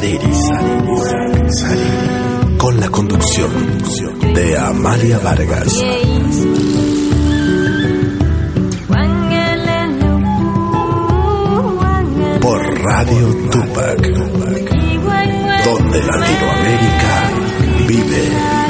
Urak Sariri. Con la conducción de Amalia Vargas. Por Radio Tupac. Donde Latinoamérica vive.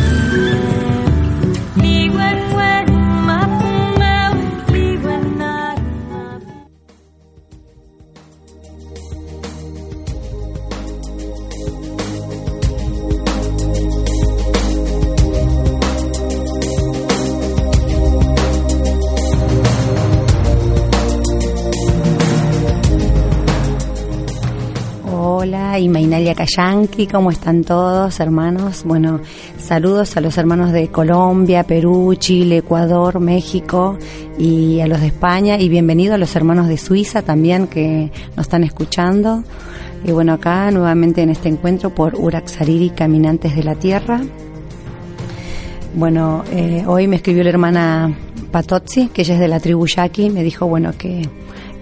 Hola, y Mainalia Cayanqui, ¿cómo están todos, hermanos? Bueno, saludos a los hermanos de Colombia, Perú, Chile, Ecuador, México y a los de España y bienvenidos a los hermanos de Suiza también que nos están escuchando. Y bueno, acá nuevamente en este encuentro por Uraxariri, Caminantes de la Tierra. Bueno, eh, hoy me escribió la hermana Patozzi, que ella es de la tribu Yaqui, me dijo, bueno, que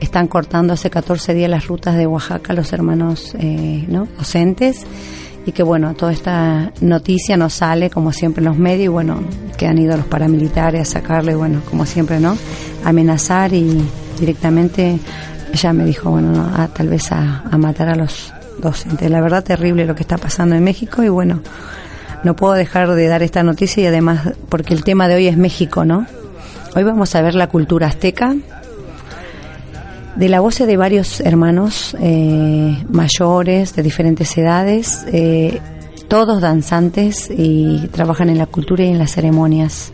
están cortando hace 14 días las rutas de Oaxaca los hermanos eh, ¿no? docentes y que bueno, toda esta noticia nos sale como siempre en los medios y bueno, que han ido los paramilitares a sacarle, bueno, como siempre, ¿no? Amenazar y directamente ella me dijo, bueno, no, a, tal vez a, a matar a los docentes. La verdad terrible lo que está pasando en México y bueno, no puedo dejar de dar esta noticia y además porque el tema de hoy es México, ¿no? Hoy vamos a ver la cultura azteca, de la voz de varios hermanos eh, mayores de diferentes edades, eh, todos danzantes y trabajan en la cultura y en las ceremonias.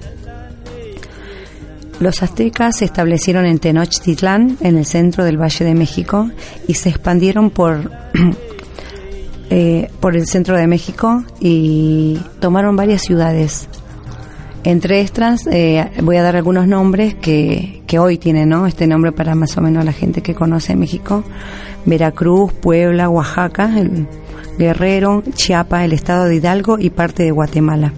Los aztecas se establecieron en Tenochtitlán, en el centro del Valle de México, y se expandieron por, eh, por el centro de México y tomaron varias ciudades. Entre estas eh, voy a dar algunos nombres que, que hoy tienen ¿no? este nombre para más o menos la gente que conoce México. Veracruz, Puebla, Oaxaca, el Guerrero, Chiapas, el estado de Hidalgo y parte de Guatemala.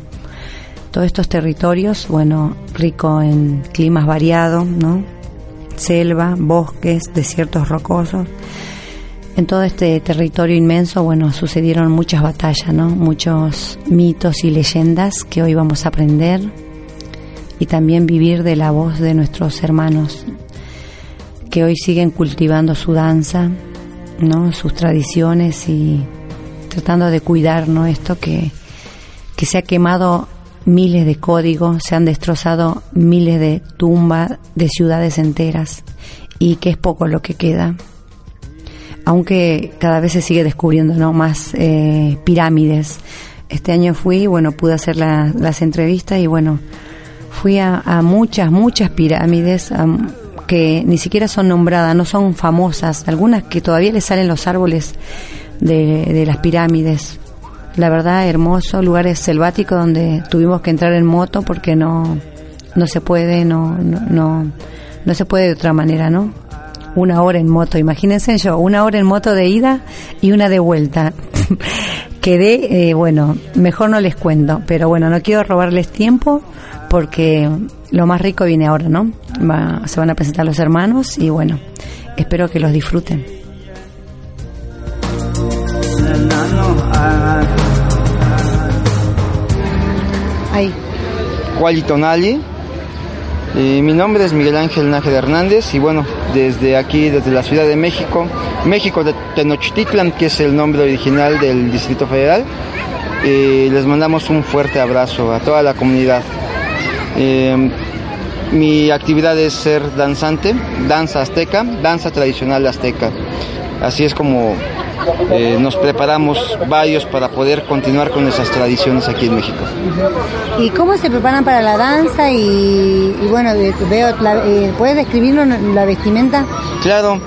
Todos estos territorios, bueno, rico en climas variados, ¿no? Selva, bosques, desiertos rocosos. En todo este territorio inmenso, bueno, sucedieron muchas batallas, ¿no? Muchos mitos y leyendas que hoy vamos a aprender y también vivir de la voz de nuestros hermanos que hoy siguen cultivando su danza, ¿no? Sus tradiciones y tratando de cuidar, ¿no? Esto que, que se ha quemado miles de códigos, se han destrozado miles de tumbas de ciudades enteras y que es poco lo que queda aunque cada vez se sigue descubriendo ¿no? más eh, pirámides. Este año fui, bueno, pude hacer la, las entrevistas y bueno, fui a, a muchas, muchas pirámides que ni siquiera son nombradas, no son famosas, algunas que todavía le salen los árboles de, de las pirámides. La verdad, hermoso, lugares selváticos donde tuvimos que entrar en moto porque no, no se puede, no, no, no, no se puede de otra manera, ¿no? Una hora en moto. Imagínense yo, una hora en moto de ida y una de vuelta. Quedé, eh, bueno, mejor no les cuento, pero bueno, no quiero robarles tiempo porque lo más rico viene ahora, ¿no? Va, se van a presentar los hermanos y bueno, espero que los disfruten. Ahí. Tonali. Eh, mi nombre es Miguel Ángel Nájera Hernández y bueno, desde aquí, desde la Ciudad de México, México de Tenochtitlan, que es el nombre original del Distrito Federal, eh, les mandamos un fuerte abrazo a toda la comunidad. Eh, mi actividad es ser danzante, danza azteca, danza tradicional azteca. Así es como eh, nos preparamos varios para poder continuar con esas tradiciones aquí en México. ¿Y cómo se preparan para la danza? Y, bueno, eh, veo, eh, ¿puedes describirnos la vestimenta? Claro.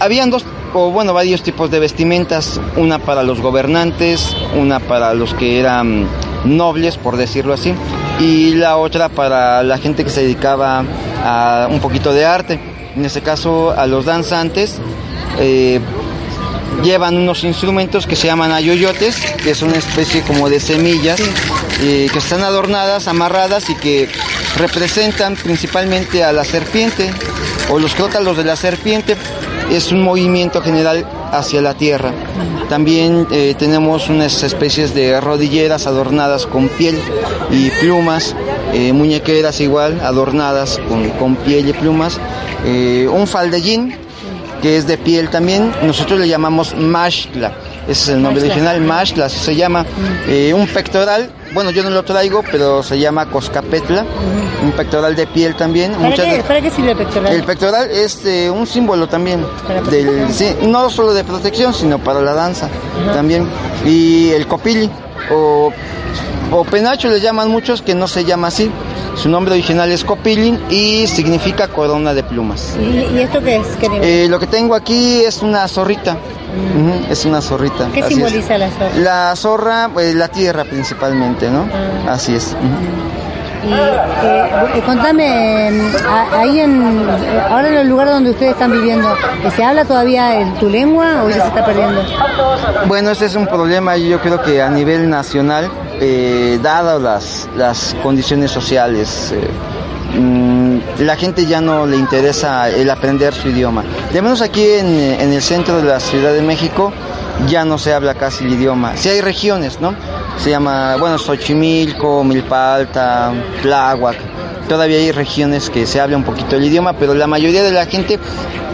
habían dos o bueno, varios tipos de vestimentas, una para los gobernantes, una para los que eran nobles, por decirlo así, y la otra para la gente que se dedicaba a un poquito de arte en este caso a los danzantes, eh, llevan unos instrumentos que se llaman ayoyotes, que es una especie como de semillas, eh, que están adornadas, amarradas y que representan principalmente a la serpiente o los crótalos de la serpiente. Es un movimiento general hacia la tierra. También eh, tenemos unas especies de rodilleras adornadas con piel y plumas, muñequeras igual adornadas con, con piel y plumas. Eh, un faldellín que es de piel también, nosotros le llamamos mashla, ese es el nombre original, mashla, se llama eh, un pectoral, bueno yo no lo traigo, pero se llama coscapetla, un pectoral de piel también. ¿Para, qué, sirve el pectoral? El pectoral es eh, un símbolo también, del, no solo de protección, sino para la danza también, y el copili, o, o penacho le llaman muchos que no se llama así, su nombre original es Copilin y significa corona de plumas. ¿Y, esto qué es? Eh, lo que tengo aquí es una zorrita. Mm. es una zorrita. ¿Qué simboliza la zorra? La zorra, pues, la tierra principalmente, ¿no? Ah. Así es. Y eh, contame, ahí en, ahora en el lugar donde ustedes están viviendo, ¿se habla todavía en tu lengua o ya se está perdiendo? Bueno, ese es un problema, yo creo que a nivel nacional, eh, dadas las, las condiciones sociales, eh, mm, la gente ya no le interesa el aprender su idioma. De menos aquí en, en el centro de la Ciudad de México ya no se habla casi el idioma. Si hay regiones, ¿no? se llama, bueno, Xochimilco, Milpalta, Tláhuac. Todavía hay regiones que se habla un poquito el idioma, pero la mayoría de la gente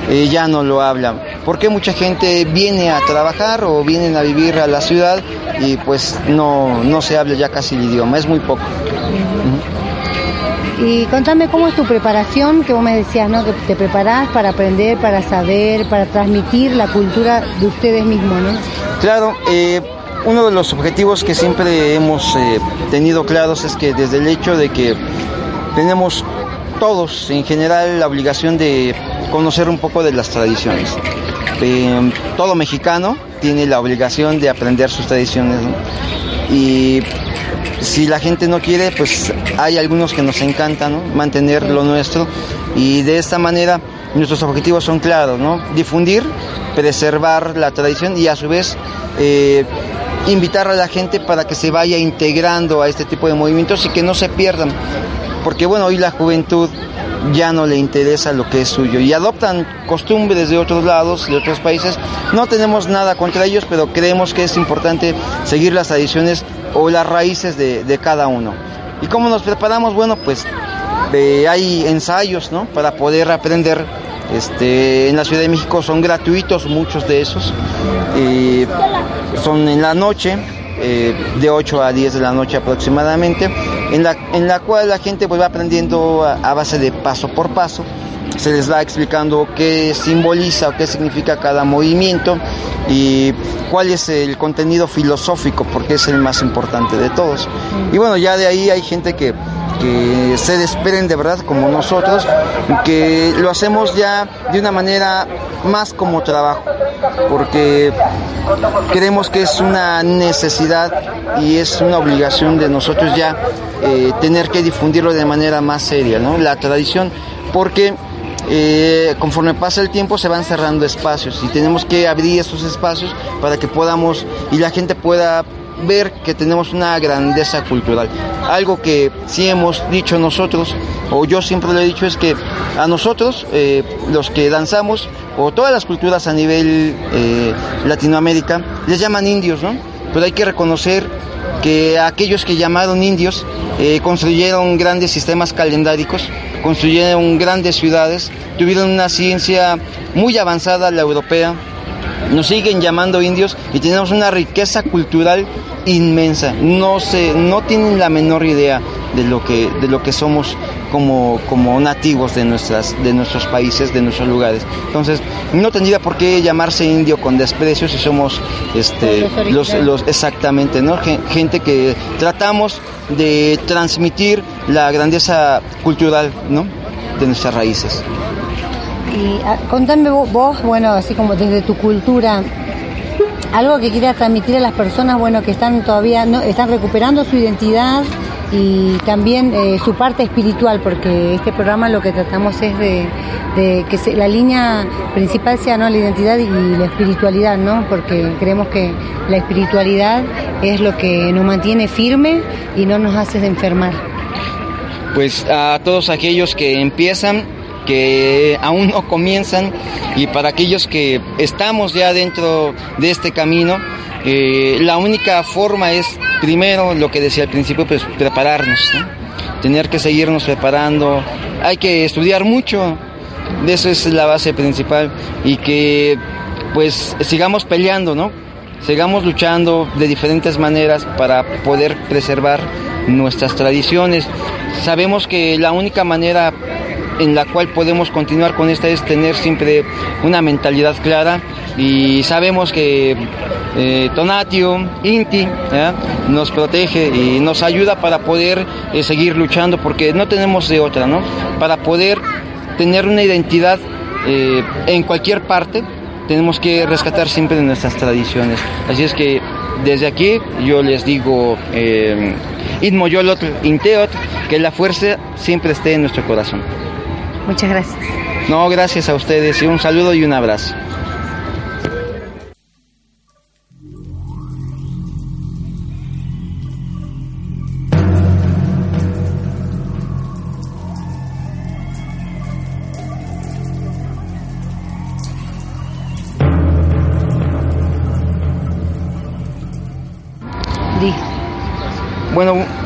eh, ya no lo habla. Porque mucha gente viene a trabajar o vienen a vivir a la ciudad y pues no, no se habla ya casi el idioma, es muy poco. Y contame cómo es tu preparación, que vos me decías, ¿no? Que te preparás para aprender, para saber, para transmitir la cultura de ustedes mismos, ¿no? Claro, eh, uno de los objetivos que siempre hemos eh, tenido claros es que desde el hecho de que tenemos todos en general la obligación de conocer un poco de las tradiciones. Eh, todo mexicano tiene la obligación de aprender sus tradiciones. Y si la gente no quiere, pues hay algunos que nos encantan mantener lo nuestro. Y de esta manera nuestros objetivos son claros, ¿no? Difundir, preservar la tradición y a su vez eh, invitar a la gente para que se vaya integrando a este tipo de movimientos y que no se pierdan. Porque bueno, hoy la juventud ya no le interesa lo que es suyo y adoptan costumbres de otros lados, de otros países. No tenemos nada contra ellos, pero creemos que es importante seguir las tradiciones o las raíces de, cada uno. ¿Y cómo nos preparamos? Bueno, pues eh, hay ensayos, ¿no? Para poder aprender este, en la Ciudad de México son gratuitos muchos de esos. son en la noche, eh, de 8 a 10 de la noche aproximadamente, en la, en la cual la gente pues, va aprendiendo a, base de paso por paso. Se les va explicando qué simboliza o qué significa cada movimiento y cuál es el contenido filosófico, porque es el más importante de todos. Y bueno, ya de ahí hay gente que que se desperen de verdad como nosotros, que lo hacemos ya de una manera más como trabajo, porque creemos que es una necesidad y es una obligación de nosotros ya eh, tener que difundirlo de manera más seria, ¿no? La tradición, porque eh, conforme pasa el tiempo se van cerrando espacios y tenemos que abrir esos espacios para que podamos y la gente pueda ver que tenemos una grandeza cultural. Algo que sí hemos dicho nosotros, o yo siempre lo he dicho, es que a nosotros, eh, los que danzamos o todas las culturas a nivel eh, Latinoamérica, les llaman indios, ¿no? Pero hay que reconocer que aquellos que llamaron indios eh, construyeron grandes sistemas calendáricos, construyeron grandes ciudades, tuvieron una ciencia muy avanzada, la europea, nos siguen llamando indios y tenemos una riqueza cultural inmensa. No se, no tienen la menor idea de lo que, de lo que somos como, como nativos de nuestras, de nuestros países, de nuestros lugares. Entonces, no tendría por qué llamarse indio con desprecio si somos este los, los exactamente, ¿no? Gente que tratamos de transmitir la grandeza cultural, ¿no? de nuestras raíces. Y ah, contame vos, bueno, así como desde tu cultura, algo que quieras transmitir a las personas, bueno, que están todavía, no, están recuperando su identidad y también eh, su parte espiritual, porque este programa lo que tratamos es de, que la línea principal sea no la identidad y la espiritualidad, ¿no? Porque creemos que la espiritualidad es lo que nos mantiene firme y no nos hace de enfermar. Pues a todos aquellos que empiezan que aún no comienzan y para aquellos que estamos ya dentro de este camino, eh, la única forma es primero lo que decía al principio, pues prepararnos, tener que seguirnos preparando, hay que estudiar mucho, de eso es la base principal y que pues sigamos peleando, ¿no? Sigamos luchando de diferentes maneras para poder preservar nuestras tradiciones. Sabemos que la única manera en la cual podemos continuar con esta es tener siempre una mentalidad clara y sabemos que eh, Tonatio, Inti, nos protege y nos ayuda para poder eh, seguir luchando porque no tenemos de otra, ¿no? Para poder tener una identidad eh, en cualquier parte tenemos que rescatar siempre nuestras tradiciones. Así es que desde aquí yo les digo, eh, Inteot, que la fuerza siempre esté en nuestro corazón. Muchas gracias. No, gracias a ustedes y un saludo y un abrazo.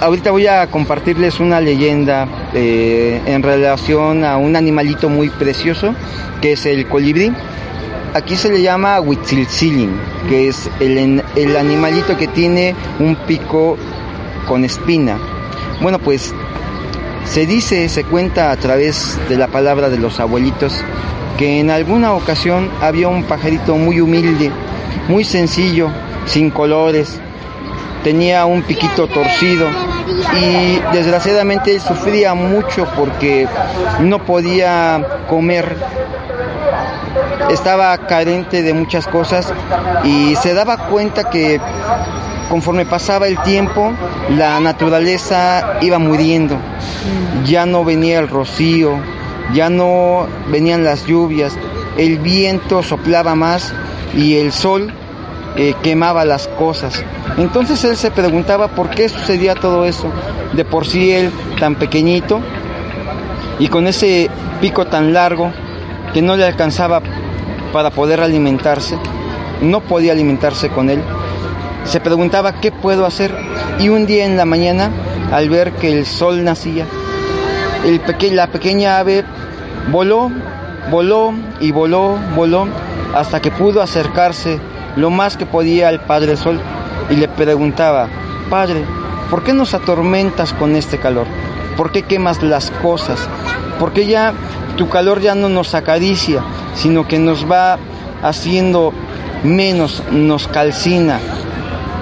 Ahorita voy a compartirles una leyenda eh, en relación a un animalito muy precioso que es el colibrí. Aquí se le llama Huitzilzilin, que es el, el animalito que tiene un pico con espina. Bueno, pues se dice, se cuenta a través de la palabra de los abuelitos que en alguna ocasión había un pajarito muy humilde, muy sencillo, sin colores, tenía un piquito torcido y desgraciadamente sufría mucho porque no podía comer. Estaba carente de muchas cosas y se daba cuenta que conforme pasaba el tiempo la naturaleza iba muriendo. Ya no venía el rocío ya no venían las lluvias el viento soplaba más y el sol eh, quemaba las cosas. Entonces él se preguntaba por qué sucedía todo eso. De por sí él tan pequeñito y con ese pico tan largo que no le alcanzaba para poder alimentarse, no podía alimentarse con él. Se preguntaba qué puedo hacer y un día en la mañana, al ver que el sol nacía, la pequeña ave voló, voló y voló, voló hasta que pudo acercarse lo más que podía al Padre Sol y le preguntaba, Padre, ¿por qué nos atormentas con este calor? ¿Por qué quemas las cosas? ¿Por qué ya tu calor ya no nos acaricia, sino que nos va haciendo menos, nos calcina?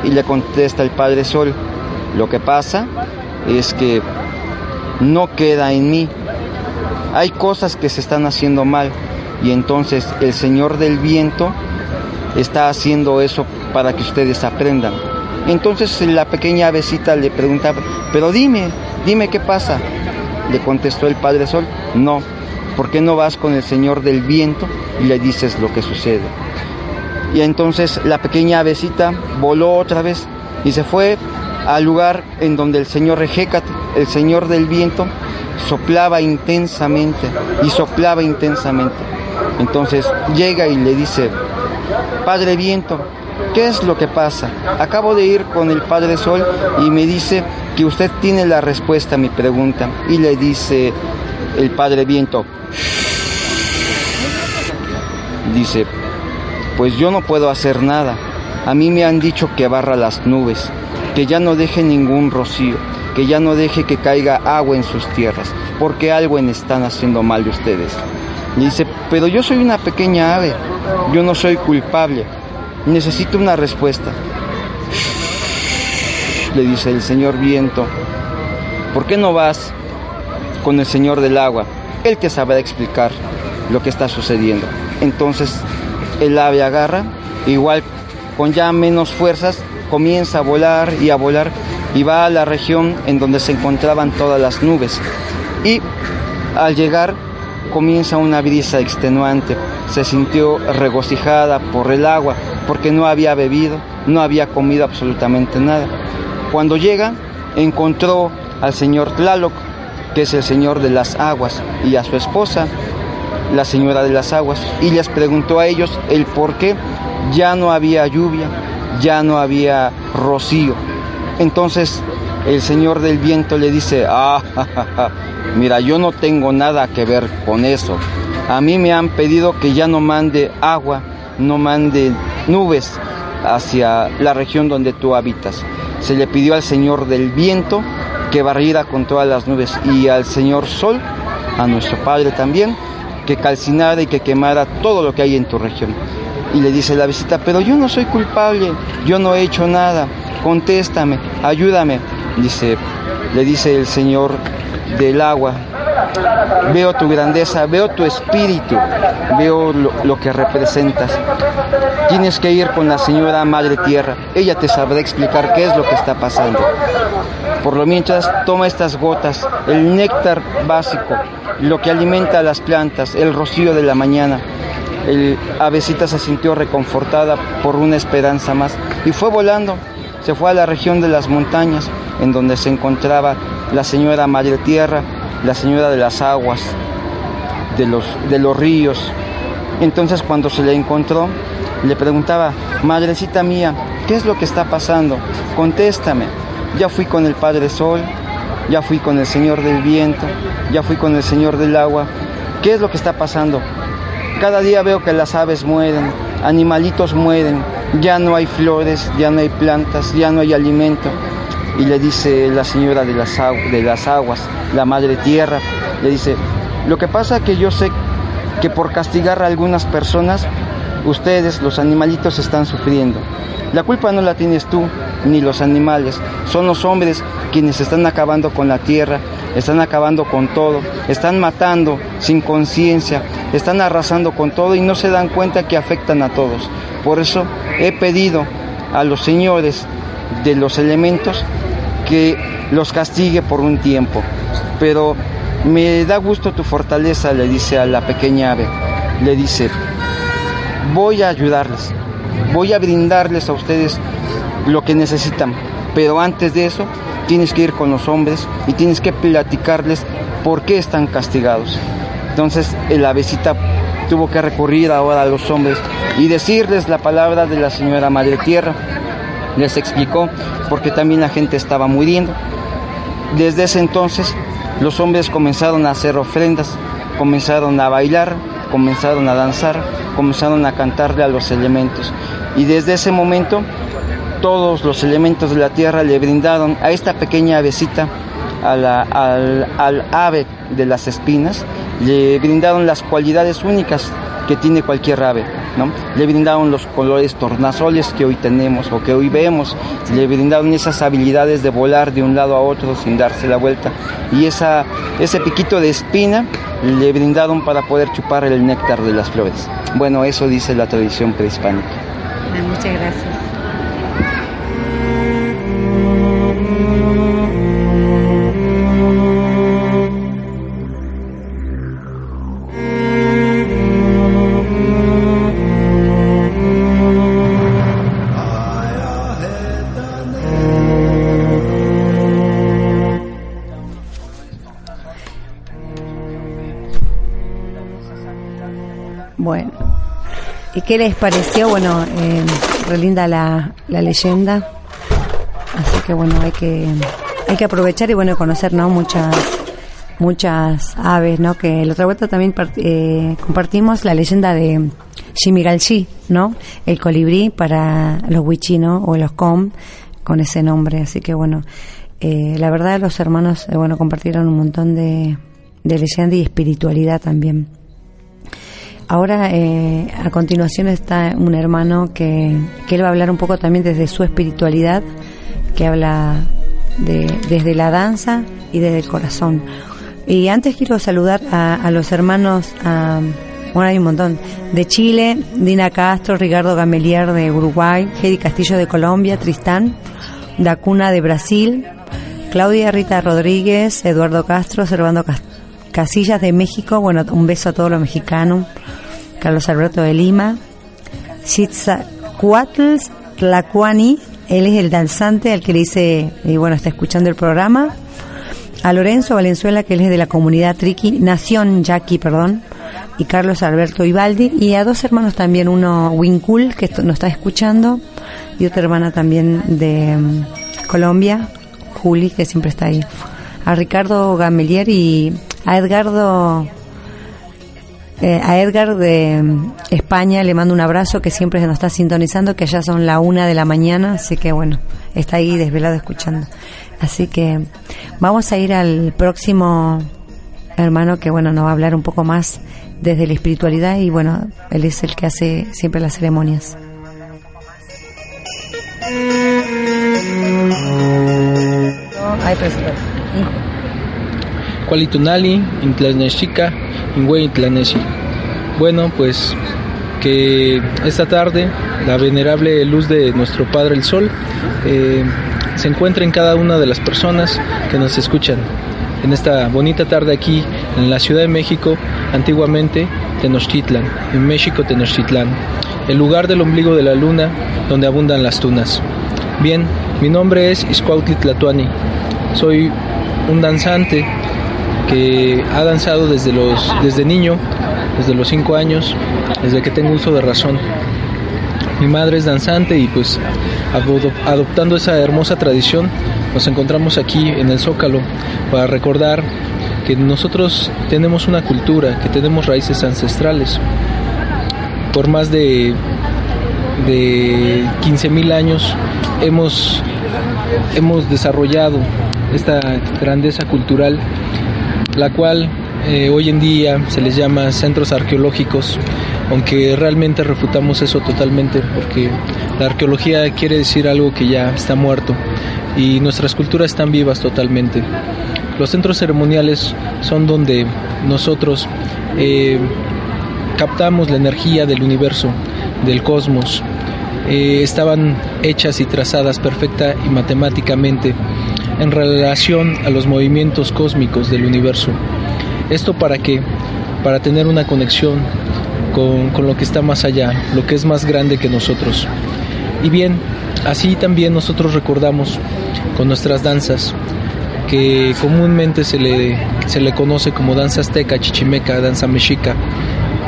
Y le contesta el Padre Sol, lo que pasa es que no queda en mí. Hay cosas que se están haciendo mal y entonces el Señor del viento está haciendo eso para que ustedes aprendan. Entonces la pequeña avecita le preguntaba, pero dime, dime qué pasa. Le contestó el Padre Sol, no, ¿por qué no vas con el Señor del viento y le dices lo que sucede? Y entonces la pequeña avecita voló otra vez y se fue al lugar en donde el Señor Rejecat, el Señor del viento, soplaba intensamente y soplaba intensamente. Entonces llega y le dice, Padre Viento, ¿qué es lo que pasa? Acabo de ir con el Padre Sol y me dice que usted tiene la respuesta a mi pregunta. Y le dice el Padre Viento, dice, pues yo no puedo hacer nada. A mí me han dicho que barra las nubes, que ya no deje ningún rocío, que ya no deje que caiga agua en sus tierras, porque algo en están haciendo mal de ustedes. Y dice, pero yo soy una pequeña ave, yo no soy culpable, necesito una respuesta. Le dice el señor viento, ¿por qué no vas con el señor del agua? Él te sabrá explicar lo que está sucediendo. Entonces el ave agarra, igual con ya menos fuerzas, comienza a volar y a volar y va a la región en donde se encontraban todas las nubes. Y al llegar comienza una brisa extenuante. Se sintió regocijada por el agua porque no había bebido, no había comido absolutamente nada. Cuando llega, encontró al señor Tlaloc, que es el señor de las aguas, y a su esposa, la señora de las aguas, y les preguntó a ellos el por qué ya no había lluvia, ya no había rocío. Entonces el señor del viento le dice, ah, mira, yo no tengo nada que ver con eso. A mí me han pedido que ya no mande agua, no mande nubes hacia la región donde tú habitas. Se le pidió al señor del viento que barriera con todas las nubes y al señor sol, a nuestro padre también, que calcinara y que quemara todo lo que hay en tu región. Y le dice la visita, pero yo no soy culpable, yo no he hecho nada, contéstame, ayúdame. Dice, le dice el Señor del agua, veo tu grandeza, veo tu espíritu, veo lo, lo, que representas. Tienes que ir con la señora Madre Tierra, ella te sabrá explicar qué es lo que está pasando. Por lo mientras, toma estas gotas, el néctar básico, lo que alimenta a las plantas, el rocío de la mañana. El avecita se sintió reconfortada por una esperanza más y fue volando. Se fue a la región de las montañas, en donde se encontraba la señora Madre Tierra, la señora de las aguas, de los, de los ríos. Entonces cuando se le encontró, le preguntaba, Madrecita mía, ¿qué es lo que está pasando? Contéstame. Ya fui con el Padre Sol, ya fui con el Señor del Viento, ya fui con el Señor del Agua. ¿Qué es lo que está pasando? Cada día veo que las aves mueren, animalitos mueren, ya no hay flores, ya no hay plantas, ya no hay alimento. Y le dice la señora de las, de las aguas, la madre tierra, le dice, lo que pasa que yo sé que por castigar a algunas personas, ustedes, los animalitos, están sufriendo. La culpa no la tienes tú, ni los animales, son los hombres quienes están acabando con la tierra, están acabando con todo, están matando sin conciencia, están arrasando con todo y no se dan cuenta que afectan a todos. Por eso he pedido a los señores de los elementos que los castigue por un tiempo. Pero me da gusto tu fortaleza, le dice a la pequeña ave. Le dice, voy a ayudarles, voy a brindarles a ustedes lo que necesitan. Pero antes de eso, tienes que ir con los hombres y tienes que platicarles por qué están castigados. Entonces el avecita tuvo que recurrir ahora a los hombres y decirles la palabra de la señora Madre Tierra. Les explicó porque también la gente estaba muriendo. Desde ese entonces los hombres comenzaron a hacer ofrendas, comenzaron a bailar, comenzaron a danzar, comenzaron a cantarle a los elementos. Y desde ese momento todos los elementos de la tierra le brindaron a esta pequeña avecita, al, ave de las espinas, le brindaron las cualidades únicas que tiene cualquier ave, ¿no? Le brindaron los colores tornasoles que hoy tenemos o que hoy vemos, le brindaron esas habilidades de volar de un lado a otro sin darse la vuelta y ese piquito de espina le brindaron para poder chupar el néctar de las flores. Bueno, eso dice la tradición prehispánica. Muchas gracias. Qué les pareció? Bueno, eh, relinda la, la leyenda. Así que bueno, hay que hay que aprovechar y bueno conocer no muchas muchas aves, ¿no? Que la otra vuelta también eh, compartimos la leyenda de Shimigalchi, ¿no? El colibrí para los wichino o los com con ese nombre. Así que bueno, eh, la verdad los hermanos, eh, bueno, compartieron un montón de, de leyenda y espiritualidad también. Ahora, eh, a continuación está un hermano que, que él va a hablar un poco también desde su espiritualidad, que habla de, desde la danza y desde el corazón. Y antes quiero saludar a, los hermanos, a, bueno, hay un montón, de Chile, Dina Castro, Ricardo Gamelier de Uruguay, Hedy Castillo de Colombia, Tristán, Dacuna de Brasil, Claudia Rita Rodríguez, Eduardo Castro, Servando Casillas de México, bueno, un beso a todos los mexicanos, Carlos Alberto de Lima, Cuatl Tlacuani, él es el danzante al que le dice, y bueno, está escuchando el programa, a Lorenzo Valenzuela, que él es de la comunidad Triqui, Nación Jackie, perdón, y Carlos Alberto Ibaldi, y a dos hermanos también, uno Wincul, que nos está escuchando, y otra hermana también de mm, Colombia, Juli, que siempre está ahí, a Ricardo Gamelier y a Edgardo eh, a Edgar de mm, España le mando un abrazo que siempre se nos está sintonizando, que ya son la una de la mañana, así que bueno, está ahí desvelado escuchando. Así que vamos a ir al próximo hermano que bueno nos va a hablar un poco más desde la espiritualidad y bueno, él es el que hace siempre las ceremonias. Hay Cualitunali, Intlaneschica, Intlanesi. Bueno, pues que esta tarde la venerable luz de nuestro Padre el Sol eh, se encuentra en cada una de las personas que nos escuchan en esta bonita tarde aquí en la Ciudad de México, antiguamente Tenochtitlan, en México Tenochtitlán, el lugar del ombligo de la luna donde abundan las tunas. Bien, mi nombre es Iscuautli Tlatuani, soy un danzante que ha danzado desde, los, desde niño, desde los 5 años, desde que tengo uso de razón. Mi madre es danzante y pues adoptando esa hermosa tradición nos encontramos aquí en el Zócalo para recordar que nosotros tenemos una cultura, que tenemos raíces ancestrales. Por más de, de 15.000 años hemos, hemos desarrollado esta grandeza cultural la cual eh, hoy en día se les llama centros arqueológicos, aunque realmente refutamos eso totalmente porque la arqueología quiere decir algo que ya está muerto y nuestras culturas están vivas totalmente. Los centros ceremoniales son donde nosotros eh, captamos la energía del universo, del cosmos. Eh, estaban hechas y trazadas perfecta y matemáticamente en relación a los movimientos cósmicos del universo. ¿Esto para qué? Para tener una conexión con, con, lo que está más allá, lo que es más grande que nosotros. Y bien, así también nosotros recordamos con nuestras danzas, que comúnmente se le, se le conoce como danza azteca, chichimeca, danza mexica,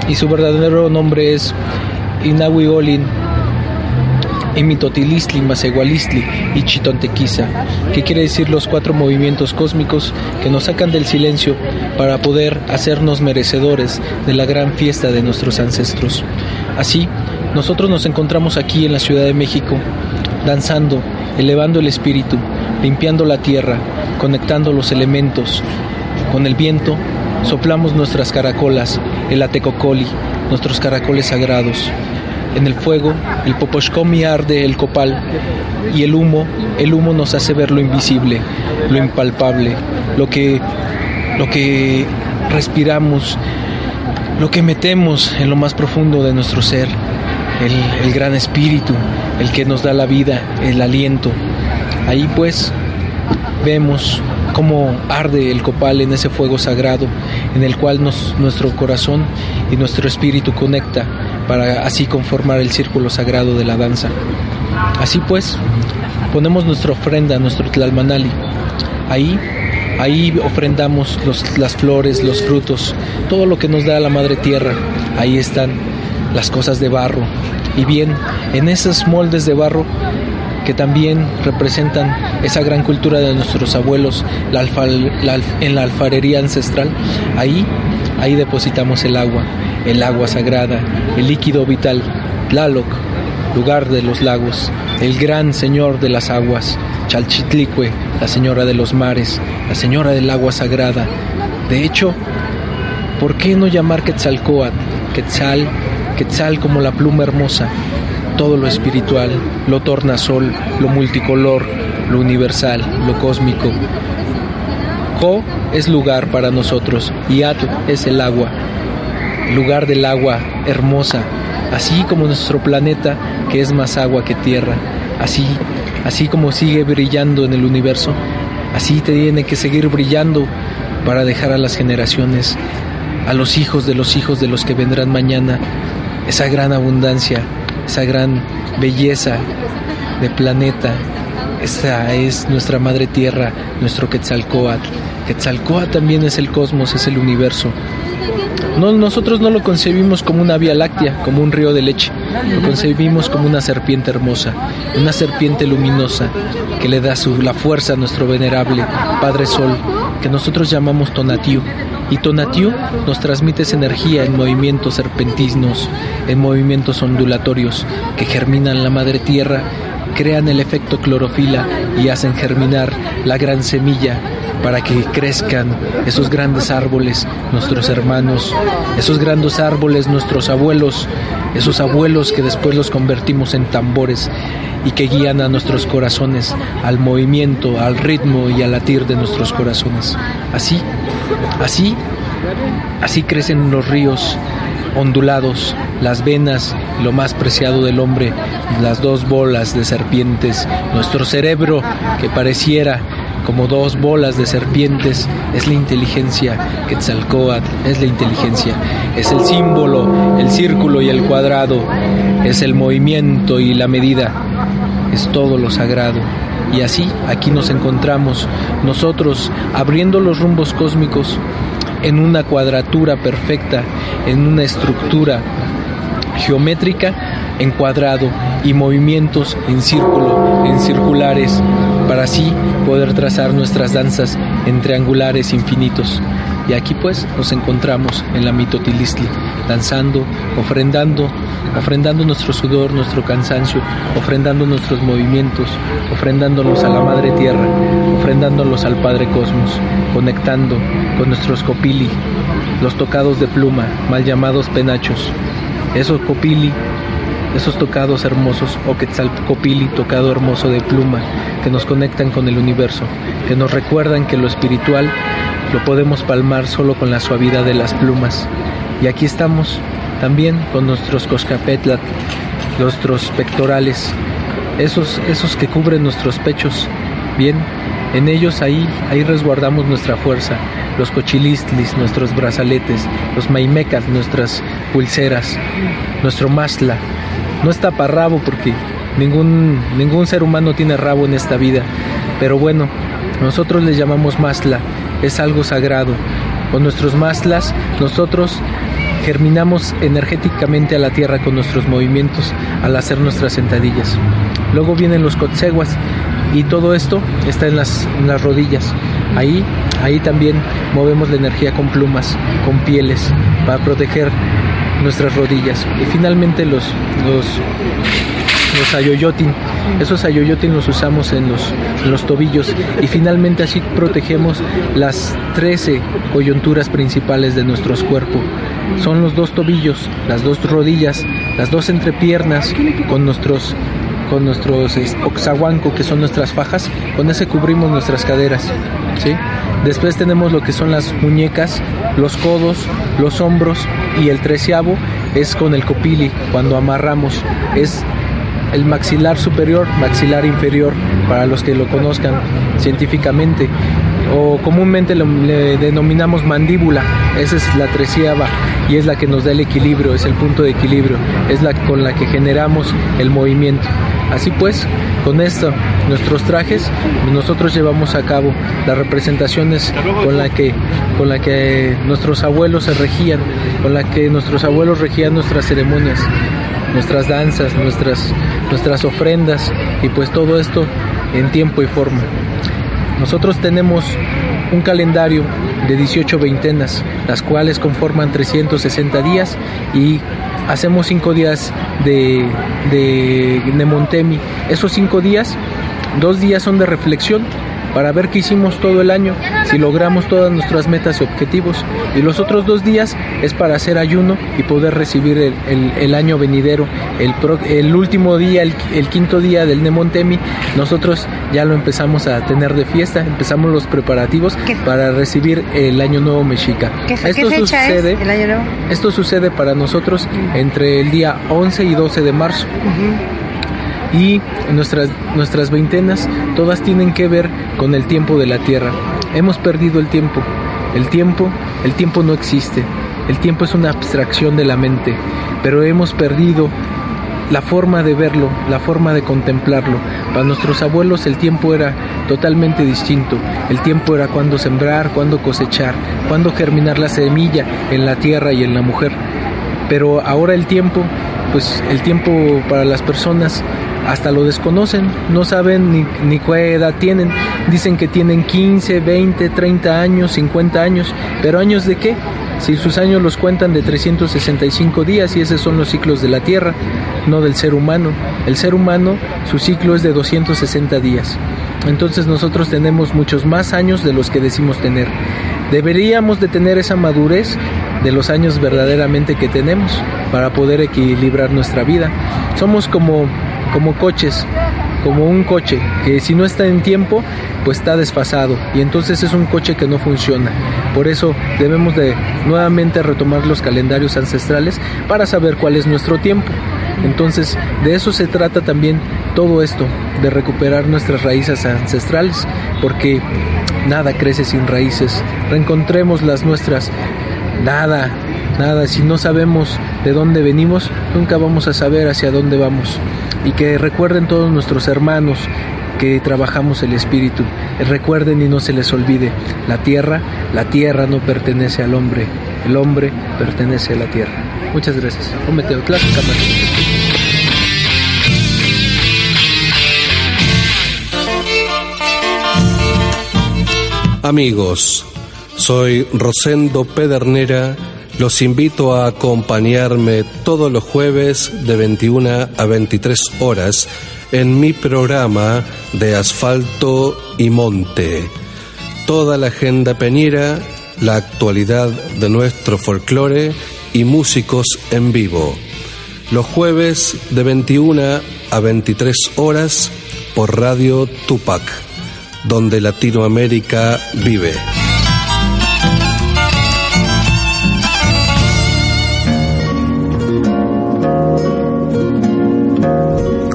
y su verdadero nombre es Inahui Olin Emitotilistli, Masegualistli y Chitontequiza, que quiere decir los cuatro movimientos cósmicos que nos sacan del silencio para poder hacernos merecedores de la gran fiesta de nuestros ancestros. Así, nosotros nos encontramos aquí en la Ciudad de México, danzando, elevando el espíritu, limpiando la tierra, conectando los elementos. Con el viento, soplamos nuestras caracolas, el atecocoli, nuestros caracoles sagrados en el fuego, el poposhkomi arde el copal y el humo, el humo nos hace ver lo invisible, lo impalpable, lo que, lo que respiramos, lo que metemos en lo más profundo de nuestro ser, el, gran espíritu, el que nos da la vida, el aliento. Ahí pues vemos cómo arde el copal en ese fuego sagrado en el cual nos, nuestro corazón y nuestro espíritu conecta para así conformar el círculo sagrado de la danza. Así pues, ponemos nuestra ofrenda, nuestro tlalmanali. Ahí, ahí ofrendamos las flores, los frutos, todo lo que nos da la Madre Tierra. Ahí están las cosas de barro. Y bien, en esos moldes de barro que también representan esa gran cultura de nuestros abuelos en la alfarería ancestral, ahí, ahí depositamos el agua, el agua sagrada, el líquido vital, Tlaloc, lugar de los lagos, el gran señor de las aguas, Chalchitlicue, la señora de los mares, la señora del agua sagrada. De hecho, ¿por qué no llamar Quetzalcoatl, Quetzal, Quetzal como la pluma hermosa? Todo lo espiritual, lo tornasol, lo multicolor, lo universal, lo cósmico. Jo es lugar para nosotros y At es el agua, lugar del agua hermosa, así como nuestro planeta que es más agua que tierra, así, así como sigue brillando en el universo, así tiene que seguir brillando para dejar a las generaciones, a los hijos de los hijos de los que vendrán mañana, esa gran abundancia esa gran belleza de planeta. Esa es nuestra madre tierra, nuestro Quetzalcoatl. Quetzalcoatl también es el cosmos, es el universo. No, nosotros no lo concebimos como una vía láctea, como un río de leche. Lo concebimos como una serpiente hermosa, una serpiente luminosa que le da su, la fuerza a nuestro venerable Padre Sol, que nosotros llamamos Tonatiuh y Tonatiuh nos transmite esa energía en movimientos serpentinos, en movimientos ondulatorios que germinan la madre tierra, crean el efecto clorofila y hacen germinar la gran semilla para que crezcan esos grandes árboles, nuestros hermanos, esos grandes árboles, nuestros abuelos, esos abuelos que después los convertimos en tambores y que guían a nuestros corazones al movimiento, al ritmo y al latir de nuestros corazones. Así, así, así crecen los ríos ondulados, las venas, lo más preciado del hombre, las dos bolas de serpientes, nuestro cerebro que pareciera como dos bolas de serpientes, es la inteligencia, Quetzalcoatl es la inteligencia, es el símbolo, el círculo y el cuadrado, es el movimiento y la medida, es todo lo sagrado. Y así aquí nos encontramos, nosotros abriendo los rumbos cósmicos en una cuadratura perfecta, en una estructura geométrica en cuadrado y movimientos en círculo, en circulares, para así poder trazar nuestras danzas en triangulares infinitos. Y aquí pues nos encontramos en la mitotilistli, danzando, ofrendando, ofrendando nuestro sudor, nuestro cansancio, ofrendando nuestros movimientos, ofrendándolos a la Madre Tierra, ofrendándolos al Padre Cosmos, conectando con nuestros copili, los tocados de pluma, mal llamados penachos, esos copili esos tocados hermosos o Quetzalcopili, tocado hermoso de pluma, que nos conectan con el universo, que nos recuerdan que lo espiritual lo podemos palmar solo con la suavidad de las plumas. Y aquí estamos también con nuestros coscapetlat, nuestros pectorales, esos, esos que cubren nuestros pechos. Bien, en ellos ahí, ahí resguardamos nuestra fuerza, los cochilistlis, nuestros brazaletes, los maimecas, nuestras pulseras, nuestro masla, no está para rabo porque ningún, ningún ser humano tiene rabo en esta vida. Pero bueno, nosotros les llamamos masla, es algo sagrado. Con nuestros maslas, nosotros germinamos energéticamente a la tierra con nuestros movimientos al hacer nuestras sentadillas. Luego vienen los kotseguas y todo esto está en las, las rodillas. Ahí, ahí también movemos la energía con plumas, con pieles, para proteger nuestras rodillas. Y finalmente los, los, los ayoyotin. Esos ayoyotin los usamos en los, en los tobillos y finalmente así protegemos las 13 coyunturas principales de nuestros cuerpos. Son los dos tobillos, las dos rodillas, las dos entrepiernas con nuestros con nuestros oxaguanco, que son nuestras fajas, con ese cubrimos nuestras caderas. ¿sí? Después tenemos lo que son las muñecas, los codos, los hombros y el treceavo es con el copili, cuando amarramos. Es el maxilar superior, maxilar inferior, para los que lo conozcan científicamente. O comúnmente le denominamos mandíbula. Esa es la treceava y es la que nos da el equilibrio, es el punto de equilibrio, es la con la que generamos el movimiento. Así pues, con esto, nuestros trajes, nosotros llevamos a cabo las representaciones con la que, con la que nuestros abuelos se regían, con la que nuestros abuelos regían nuestras ceremonias, nuestras danzas, nuestras, nuestras ofrendas y pues todo esto en tiempo y forma. Nosotros tenemos un calendario de 18 veintenas, las cuales conforman 360 días y hacemos 5 días de, de Nemontemi. Esos 5 días, dos días son de reflexión para ver qué hicimos todo el año, si logramos todas nuestras metas y objetivos. Y los otros dos días es para hacer ayuno y poder recibir el, año venidero. El, el último día, el, quinto día del Nemontemi, nosotros ya lo empezamos a tener de fiesta, empezamos los preparativos para recibir el año nuevo mexica. esto sucede, el año nuevo? Esto sucede para nosotros entre el día 11 y 12 de marzo y nuestras, nuestras veintenas todas tienen que ver con el tiempo de la Tierra. Hemos perdido el tiempo. El tiempo, el tiempo no existe. El tiempo es una abstracción de la mente, pero hemos perdido la forma de verlo, la forma de contemplarlo. Para nuestros abuelos el tiempo era totalmente distinto. El tiempo era cuando sembrar, cuando cosechar, cuando germinar la semilla en la tierra y en la mujer. Pero ahora el tiempo, pues el tiempo para las personas hasta lo desconocen, no saben ni, ni qué edad tienen. Dicen que tienen 15, 20, 30 años, 50 años, pero años de qué? Si sus años los cuentan de 365 días y esos son los ciclos de la Tierra, no del ser humano. El ser humano, su ciclo es de 260 días. Entonces nosotros tenemos muchos más años de los que decimos tener. Deberíamos de tener esa madurez de los años verdaderamente que tenemos para poder equilibrar nuestra vida. Somos como como coches, como un coche que si no está en tiempo, pues está desfasado y entonces es un coche que no funciona. Por eso debemos de nuevamente retomar los calendarios ancestrales para saber cuál es nuestro tiempo. Entonces, de eso se trata también todo esto, de recuperar nuestras raíces ancestrales, porque nada crece sin raíces. Reencontremos las nuestras. Nada, nada, si no sabemos de dónde venimos, nunca vamos a saber hacia dónde vamos y que recuerden todos nuestros hermanos que trabajamos el espíritu. Recuerden y no se les olvide, la tierra, la tierra no pertenece al hombre, el hombre pertenece a la tierra. Muchas gracias. Amigos, soy Rosendo Pedernera los invito a acompañarme todos los jueves de 21 a 23 horas en mi programa de Asfalto y Monte. Toda la agenda peñera, la actualidad de nuestro folclore y músicos en vivo. Los jueves de 21 a 23 horas por Radio Tupac, donde Latinoamérica vive.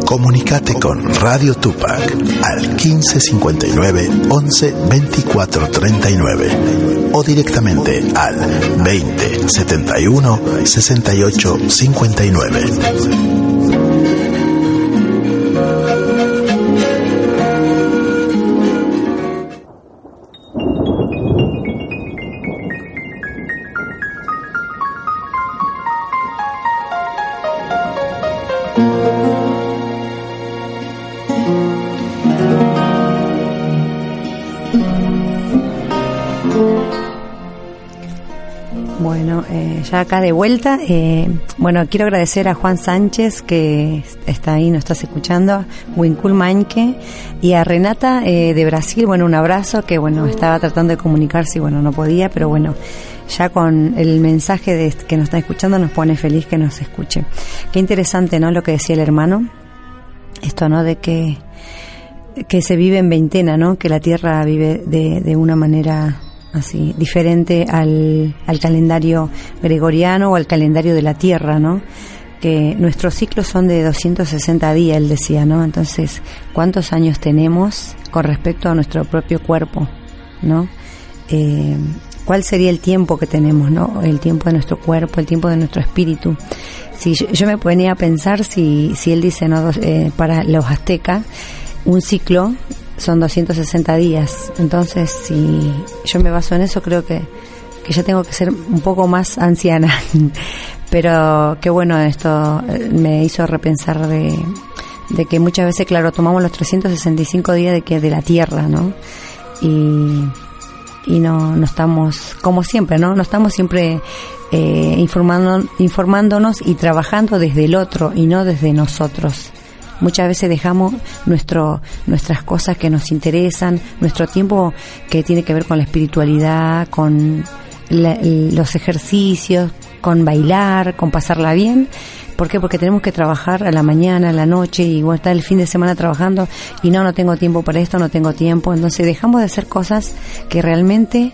Comunicate con Radio Tupac al 1559 11 24 39 o directamente al 20 71 68 59. Ya acá de vuelta. Eh, bueno, quiero agradecer a Juan Sánchez que está ahí, nos estás escuchando, Wincul Manque y a Renata eh, de Brasil. Bueno, un abrazo que bueno, estaba tratando de comunicarse y bueno, no podía, pero bueno, ya con el mensaje de, que nos está escuchando nos pone feliz que nos escuche. Qué interesante, ¿no? Lo que decía el hermano. Esto, ¿no? De que que se vive en veintena, ¿no? Que la Tierra vive de, de una manera así, diferente al, al calendario gregoriano o al calendario de la Tierra, ¿no? que nuestros ciclos son de 260 días, él decía, ¿no? Entonces, ¿cuántos años tenemos con respecto a nuestro propio cuerpo? ¿no? Eh, ¿Cuál sería el tiempo que tenemos, ¿no? El tiempo de nuestro cuerpo, el tiempo de nuestro espíritu. Si yo, me ponía a pensar si, si él dice, ¿no? Eh, para los aztecas, un ciclo son 260 días. Entonces, si yo me baso en eso, creo que, que ya tengo que ser un poco más anciana. Pero qué bueno, esto eh, me hizo repensar de, de que muchas veces, claro, tomamos los 365 días de que de la Tierra, ¿no? Y, y no, no estamos, como siempre, ¿no? No estamos siempre eh, informando, informándonos y trabajando desde el otro y no desde nosotros. Muchas veces dejamos nuestro, nuestras cosas que nos interesan, nuestro tiempo que tiene que ver con la espiritualidad, con los ejercicios, con bailar, con pasarla bien. ¿Por qué? Porque tenemos que trabajar a la mañana, a la noche y bueno, estar el fin de semana trabajando y no, no tengo tiempo para esto, no tengo tiempo. Entonces dejamos de hacer cosas que realmente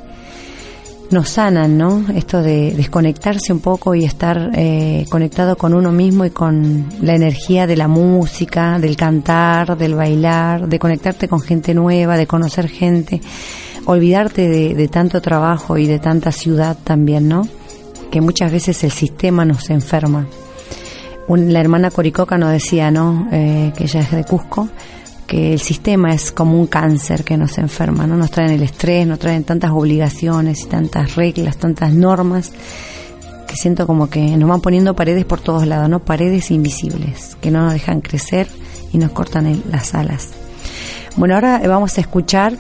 nos sanan, ¿no? Esto de desconectarse un poco y estar eh, conectado con uno mismo y con la energía de la música, del cantar, del bailar, de conectarte con gente nueva, de conocer gente, olvidarte de, tanto trabajo y de tanta ciudad también, ¿no? Que muchas veces el sistema nos enferma. la hermana Coricoca nos decía, ¿no? Eh, que ella es de Cusco, el sistema es como un cáncer que nos enferma, ¿no? Nos traen el estrés, nos traen tantas obligaciones y tantas reglas, tantas normas, que siento como que nos van poniendo paredes por todos lados, ¿no? Paredes invisibles, que no nos dejan crecer y nos cortan las alas. Bueno, ahora vamos a escuchar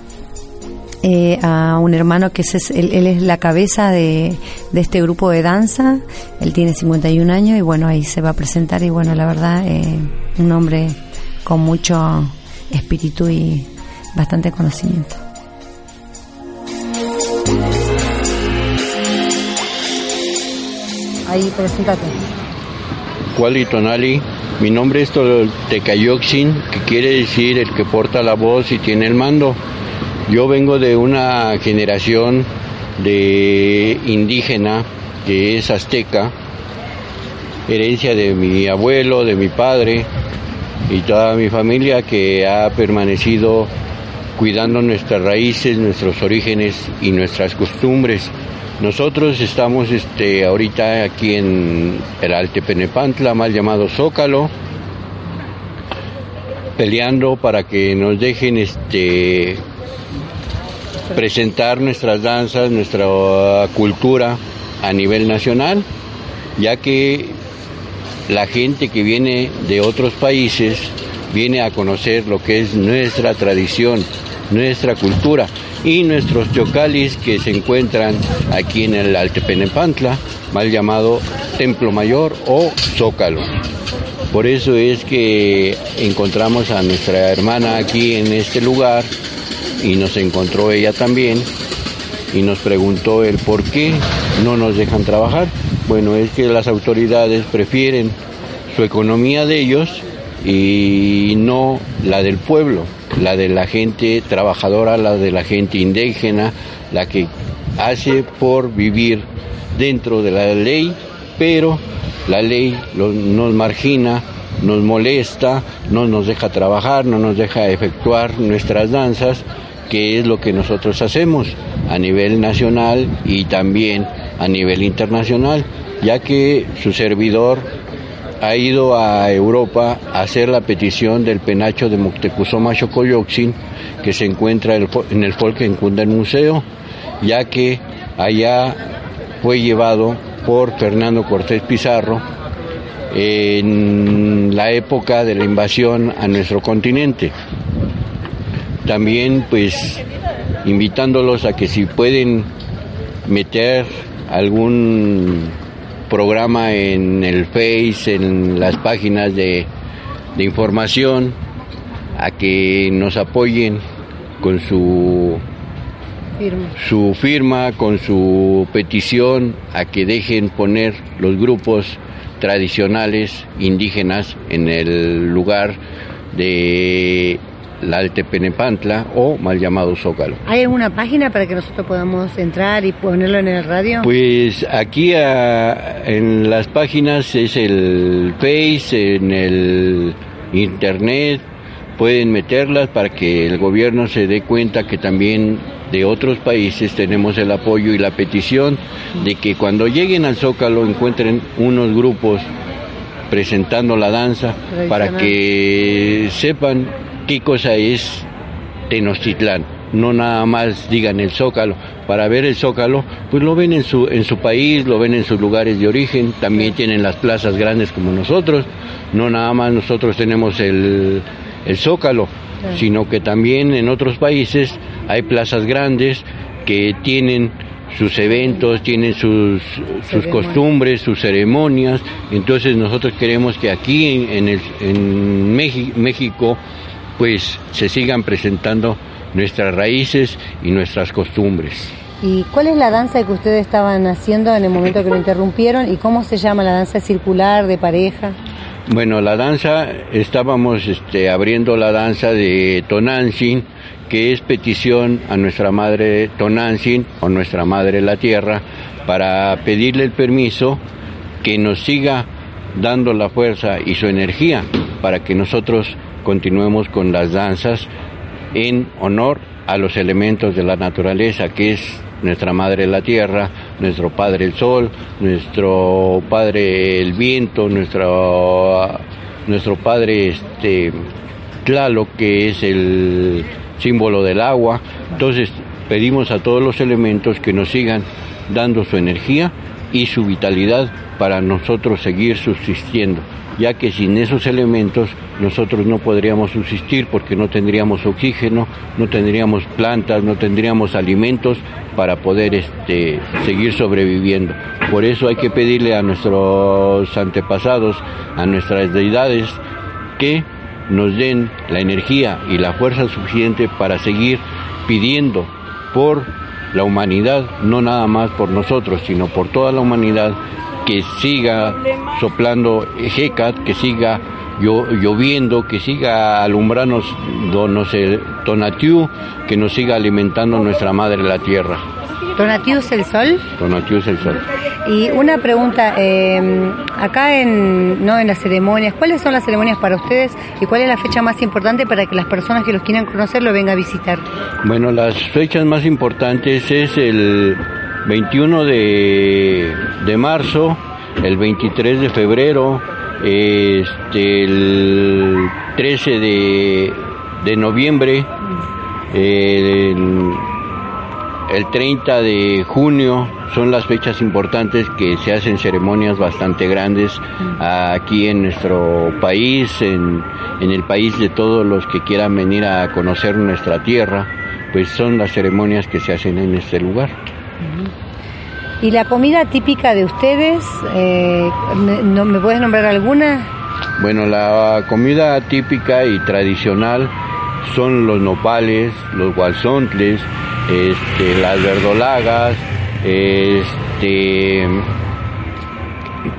eh, a un hermano que es, él, es la cabeza de, de, este grupo de danza, él tiene 51 años y bueno, ahí se va a presentar y bueno, la verdad, eh, un hombre con mucho espíritu y bastante conocimiento. Ahí, preséntate. Kuali Tonali, mi nombre es Tecayoxin, que quiere decir el que porta la voz y tiene el mando. Yo vengo de una generación de indígena que es azteca, herencia de mi abuelo, de mi padre, y toda mi familia que ha permanecido cuidando nuestras raíces, nuestros orígenes y nuestras costumbres. Nosotros estamos este, ahorita aquí en el Altepenepantla, mal llamado Zócalo, peleando para que nos dejen este, presentar nuestras danzas, nuestra cultura a nivel nacional, ya que la gente que viene de otros países viene a conocer lo que es nuestra tradición, nuestra cultura y nuestros chocalis que se encuentran aquí en el Altepenepantla, mal llamado Templo Mayor o Zócalo. Por eso es que encontramos a nuestra hermana aquí en este lugar y nos encontró ella también y nos preguntó el por qué no nos dejan trabajar. Bueno, es que las autoridades prefieren su economía de ellos y no la del pueblo, la de la gente trabajadora, la de la gente indígena, la que hace por vivir dentro de la ley, pero la ley nos margina, nos molesta, no nos deja trabajar, no nos deja efectuar nuestras danzas, que es lo que nosotros hacemos a nivel nacional y también a nivel internacional, ya que su servidor ha ido a Europa a hacer la petición del penacho de Moctezuma Xocoyotzin que se encuentra en el Folkenkunden Museo, ya que allá fue llevado por Fernando Cortés Pizarro en la época de la invasión a nuestro continente. También pues invitándolos a que si pueden meter algún programa en el Face, en las páginas de, información, a que nos apoyen con su firma. su firma, con su petición, a que dejen poner los grupos tradicionales indígenas en el lugar de la Altepenepantla o mal llamado Zócalo. ¿Hay alguna página para que nosotros podamos entrar y ponerlo en el radio? Pues aquí en las páginas es el Face, en el Internet, pueden meterlas para que el gobierno se dé cuenta que también de otros países tenemos el apoyo y la petición de que cuando lleguen al Zócalo encuentren unos grupos presentando la danza para que sepan qué cosa es Tenochtitlán. No nada más digan el Zócalo. Para ver el Zócalo, pues lo ven en su, en su país, lo ven en sus lugares de origen, también tienen las plazas grandes como nosotros. No nada más nosotros tenemos el, el Zócalo, sino que también en otros países hay plazas grandes que tienen sus eventos, tienen sus, sus costumbres, sus ceremonias. Entonces nosotros queremos que aquí en, el, en México pues se sigan presentando nuestras raíces y nuestras costumbres. ¿Y cuál es la danza que ustedes estaban haciendo en el momento que lo interrumpieron y cómo se llama la danza circular de pareja? Bueno, la danza, estábamos este, abriendo la danza de Tonantzin, que es petición a nuestra madre Tonantzin o nuestra madre la tierra para pedirle el permiso que nos siga dando la fuerza y su energía para que nosotros continuemos con las danzas en honor a los elementos de la naturaleza, que es nuestra madre la tierra, nuestro padre el sol, nuestro padre el viento, nuestro, nuestro padre este, Tlaloc, que es el símbolo del agua. Entonces pedimos a todos los elementos que nos sigan dando su energía y su vitalidad para nosotros seguir subsistiendo, ya que sin esos elementos nosotros no podríamos subsistir porque no tendríamos oxígeno, no tendríamos plantas, no tendríamos alimentos para poder este, seguir sobreviviendo. Por eso hay que pedirle a nuestros antepasados, a nuestras deidades, que nos den la energía y la fuerza suficiente para seguir pidiendo por la humanidad, no nada más por nosotros, sino por toda la humanidad, que siga soplando Hecat, que siga lloviendo, que siga alumbrando no sé, Tonatiu, que nos siga alimentando nuestra madre la tierra. ¿Tonatiu es el sol? Tonatiu es el sol. Y una pregunta, eh, acá en, ¿no? en las ceremonias, ¿cuáles son las ceremonias para ustedes y cuál es la fecha más importante para que las personas que los quieran conocer lo vengan a visitar? Bueno, las fechas más importantes es el 21 de, de marzo, el 23 de febrero, este, el 13 de, de noviembre, el, el 30 de junio son las fechas importantes que se hacen ceremonias bastante grandes aquí en nuestro país, en, en el país de todos los que quieran venir a conocer nuestra tierra, pues son las ceremonias que se hacen en este lugar. ¿Y la comida típica de ustedes? Eh, ¿me, ¿Me puedes nombrar alguna? Bueno, la comida típica y tradicional son los nopales, los gualzontles, este, las verdolagas, este,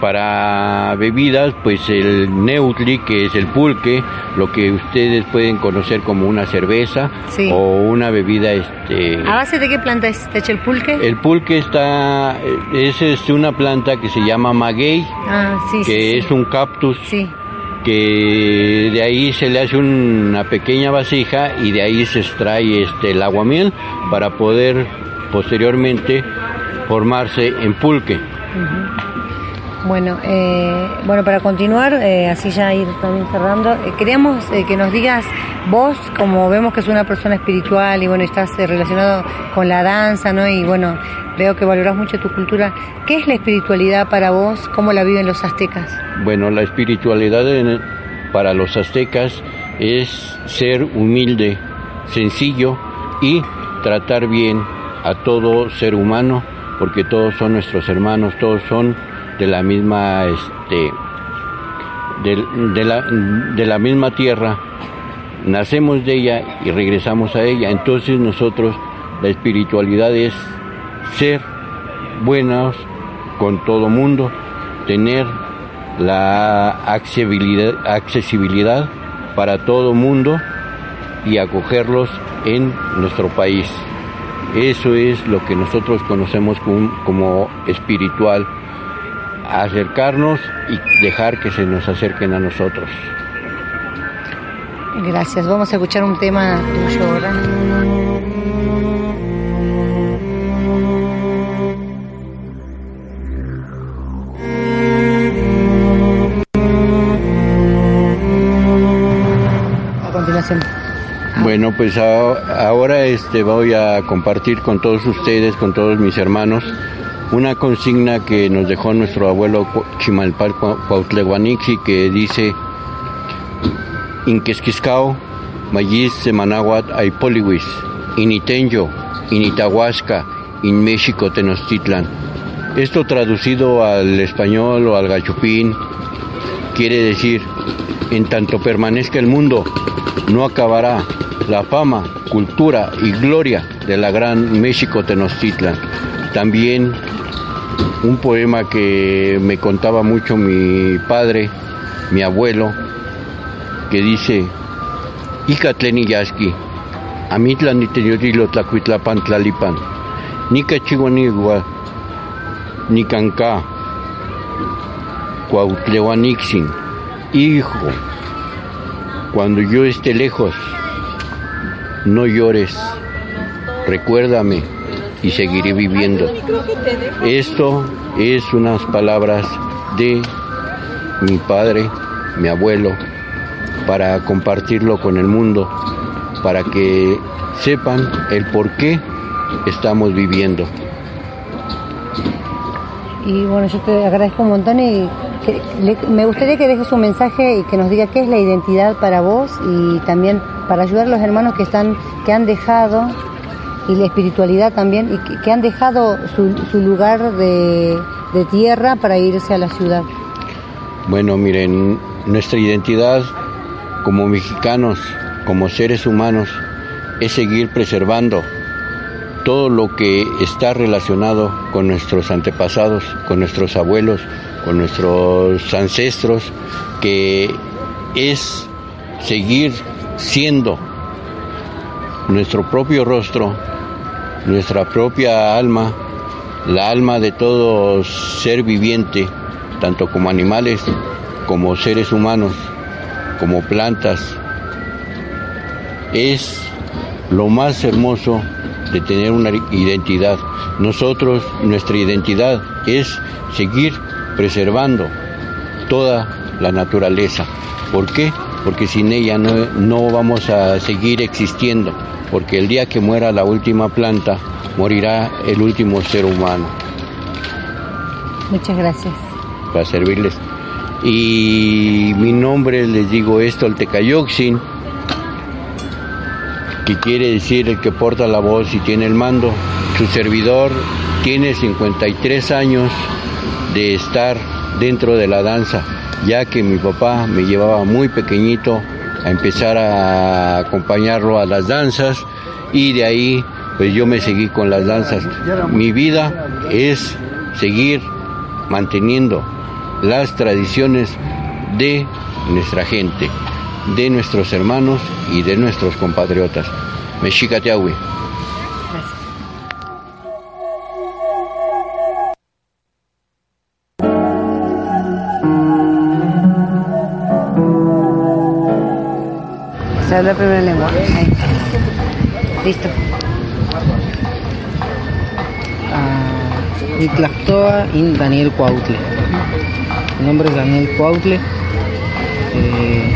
para bebidas, pues el neutli, que es el pulque, lo que ustedes pueden conocer como una cerveza o una bebida. Este, ¿A base de qué planta está hecho el pulque? El pulque está, es, es una planta que se llama maguey, ah, que es un cactus. que de ahí se le hace una pequeña vasija y de ahí se extrae este el aguamiel para poder posteriormente formarse en pulque. Bueno, eh, bueno, para continuar, eh, así ya ir también cerrando, eh, queríamos que nos digas vos, como vemos que es una persona espiritual y bueno, estás relacionado con la danza, ¿no? Y bueno, veo que valoras mucho tu cultura. ¿Qué es la espiritualidad para vos? ¿Cómo la viven los aztecas? Bueno, la espiritualidad para los aztecas es ser humilde, sencillo y tratar bien a todo ser humano, porque todos son nuestros hermanos, todos son de la misma este de, la, de la misma tierra nacemos de ella y regresamos a ella entonces nosotros la espiritualidad es ser buenos con todo mundo tener la accesibilidad, accesibilidad para todo mundo y acogerlos en nuestro país. Eso es lo que nosotros conocemos como, como espiritual acercarnos y dejar que se nos acerquen a nosotros. Gracias. Vamos a escuchar un tema tuyo ahora. A continuación. Bueno, pues ahora este voy a compartir con todos ustedes, con todos mis hermanos, una consigna que nos dejó nuestro abuelo Chimalpal Cua- Cuautleguanixi que dice Inquesquiscao, Mayis Semanahuat Aipoliwis, Initenyo, Initahuasca, In México Tenochtitlan. Esto traducido al español o al gachupín quiere decir, en tanto permanezca el mundo, no acabará la fama, cultura y gloria de la gran México Tenochtitlan. También un poema que me contaba mucho mi padre, mi abuelo, que dice, Icatleni Yasqui, Amitlan ni Teñorilo Tlacuitlapan Tlalipan, Nica Chihuanigua, Nicanca, Cuautlehuanixin, hijo, cuando yo esté lejos, no llores, recuérdame y seguiré viviendo. Esto es unas palabras de mi padre, mi abuelo, para compartirlo con el mundo, para que sepan el por qué estamos viviendo. Y bueno, yo te agradezco un montón y que- le- me gustaría que dejes un mensaje y que nos diga qué es la identidad para vos y también para ayudar a los hermanos que están, que han dejado y la espiritualidad también y que, han dejado su, su lugar de, de tierra para irse a la ciudad. Bueno, miren, nuestra identidad como mexicanos, como seres humanos, es seguir preservando todo lo que está relacionado con nuestros antepasados, con nuestros abuelos, con nuestros ancestros, que es seguir siendo nuestro propio rostro, nuestra propia alma, la alma de todo ser viviente, tanto como animales, como seres humanos, como plantas. Es lo más hermoso de tener una identidad. Nosotros, nuestra identidad es seguir preservando toda la naturaleza. ¿Por qué? Porque sin ella no, no vamos a seguir existiendo, porque el día que muera la última planta, morirá el último ser humano Muchas gracias. para servirles. Y mi nombre, les digo esto, el Tecayoxin, que quiere decir el que porta la voz y tiene el mando. Su servidor tiene 53 años de estar dentro de la danza, ya que mi papá me llevaba muy pequeñito a empezar a acompañarlo a las danzas y de ahí pues yo me seguí con las danzas. Mi vida es seguir manteniendo las tradiciones de nuestra gente, de nuestros hermanos y de nuestros compatriotas. Mexicateahui. Se habla primero en lengua. Ahí. Listo. a Itlactoa in Daniel Cuautle. Mi nombre es Daniel Cuautle. Eh,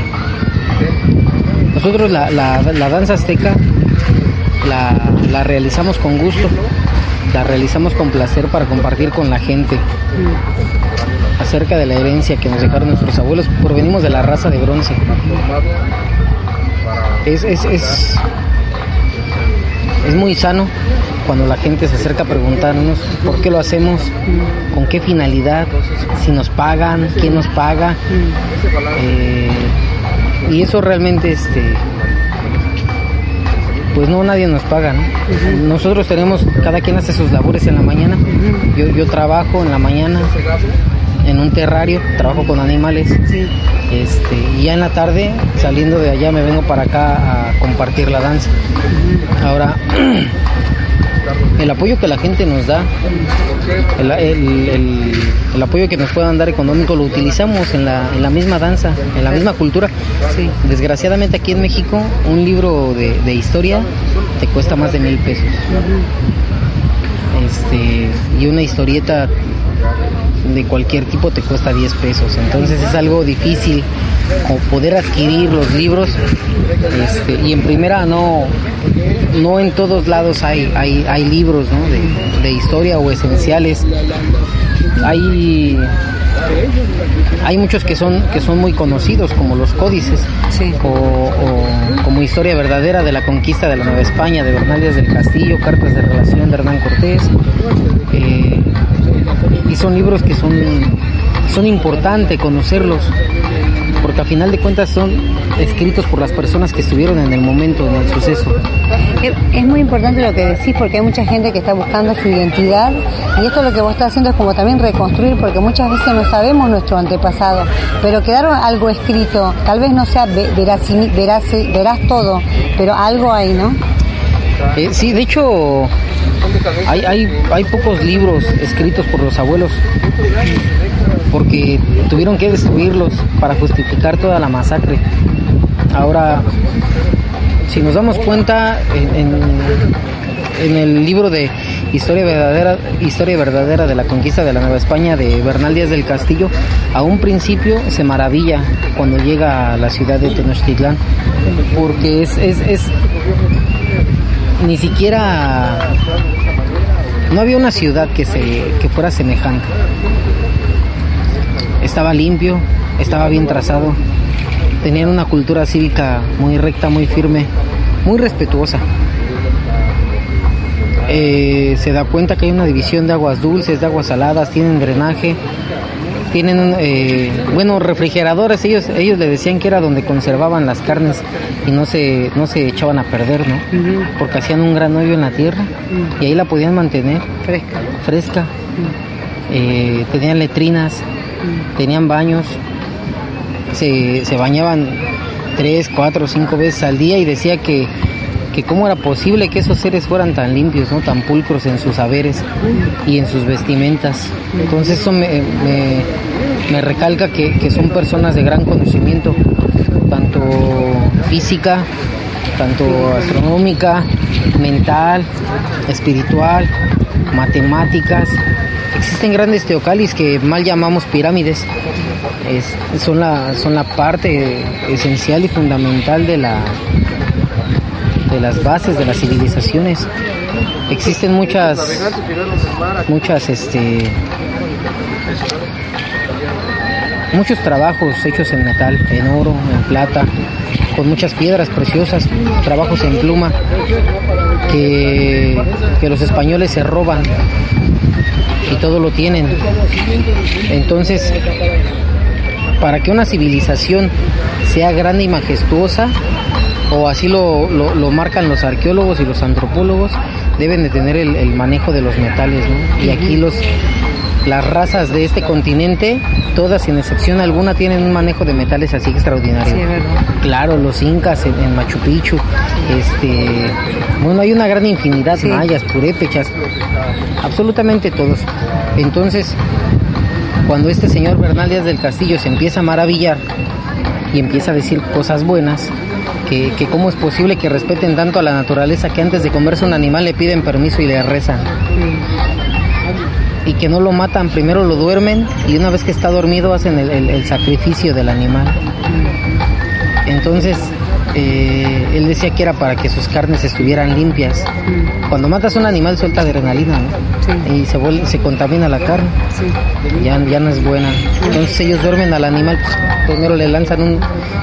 nosotros la, la- la danza azteca la, la realizamos con gusto, la realizamos con placer para compartir con la gente acerca de la herencia que nos dejaron nuestros abuelos. Provenimos de la raza de bronce. Es, es, es, es muy sano cuando la gente se acerca a preguntarnos por qué lo hacemos, con qué finalidad, si nos pagan, quién nos paga. Eh, y eso realmente, este, pues no, nadie nos paga. ¿no? Nosotros tenemos, cada quien hace sus labores en la mañana. Yo, yo trabajo en la mañana en un terrario, trabajo con animales. Este, y ya en la tarde, saliendo de allá, me vengo para acá a compartir la danza. Ahora, el apoyo que la gente nos da, el, el, el, apoyo que nos puedan dar económico lo utilizamos en la, en la misma danza, en la misma cultura. Sí. Desgraciadamente aquí en México un libro de, de historia te cuesta más de mil pesos. Este, y una historieta de cualquier tipo te cuesta 10 pesos. Entonces es algo difícil poder adquirir los libros. Este, y en primera no, no en todos lados hay, hay, hay libros de, de historia o esenciales. Hay hay muchos que son que son muy conocidos como los códices o, como historia verdadera de la conquista de la Nueva España de Bernal Díaz del Castillo cartas de relación de Hernán Cortés eh, y son libros que son son importantes conocerlos porque a final de cuentas son escritos por las personas que estuvieron en el momento, en el suceso. Es muy importante lo que decís porque hay mucha gente que está buscando su identidad y esto lo que vos estás haciendo es como también reconstruir porque muchas veces no sabemos nuestro antepasado, pero quedaron algo escrito, tal vez no sea verás, verás, verás todo, pero algo hay, ¿no? Eh, sí, de hecho hay, hay, hay pocos libros escritos por los abuelos porque tuvieron que destruirlos para justificar toda la masacre. Ahora, si nos damos cuenta, en, el libro de Historia verdadera, Historia verdadera de la conquista de la Nueva España de Bernal Díaz del Castillo, a un principio se maravilla cuando llega a la ciudad de Tenochtitlán, porque es, es, es ni siquiera no había una ciudad que se que fuera semejante. Estaba limpio, estaba bien trazado, tenían una cultura cívica muy recta, muy firme, muy respetuosa. Eh, se da cuenta que hay una división de aguas dulces, de aguas saladas, tienen drenaje, tienen eh, bueno refrigeradores ellos ellos le decían que era donde conservaban las carnes y no se no se echaban a perder no porque hacían un gran hoyo en la tierra y ahí la podían mantener fresca. fresca. Eh, tenían letrinas tenían baños, se, se bañaban tres, cuatro, cinco veces al día y decía que, que cómo era posible que esos seres fueran tan limpios, ¿no? tan pulcros en sus saberes y en sus vestimentas. Entonces eso me, me, recalca que, que, son personas de gran conocimiento, tanto física, tanto astronómica, mental, espiritual, matemáticas, Existen grandes teocalis que mal llamamos pirámides. son, la, son la parte esencial y fundamental de, la, de las bases de las civilizaciones. Existen muchas, muchas, este, muchos trabajos hechos en metal, en oro, en plata, con muchas piedras preciosas, trabajos en pluma que, que los españoles se roban y todo lo tienen. Entonces, para que una civilización sea grande y majestuosa, o así lo, lo, marcan los arqueólogos y los antropólogos, deben de tener el, manejo de los metales, Y aquí los las razas de este continente, todas sin excepción alguna, tienen un manejo de metales así extraordinario. claro, los incas en, Machu Picchu, este, bueno, hay una gran infinidad, mayas, purépechas, absolutamente todos. Entonces, cuando este señor Bernal Díaz del Castillo se empieza a maravillar y empieza a decir cosas buenas, que, cómo es posible que respeten tanto a la naturaleza que antes de comerse un animal le piden permiso y le rezan y que no lo matan, primero lo duermen y una vez que está dormido hacen el, sacrificio del animal. Entonces, eh, él decía que era para que sus carnes estuvieran limpias. Cuando matas a un animal suelta adrenalina y se, se contamina la carne, ya, ya no es buena. Entonces ellos duermen al animal, primero le lanzan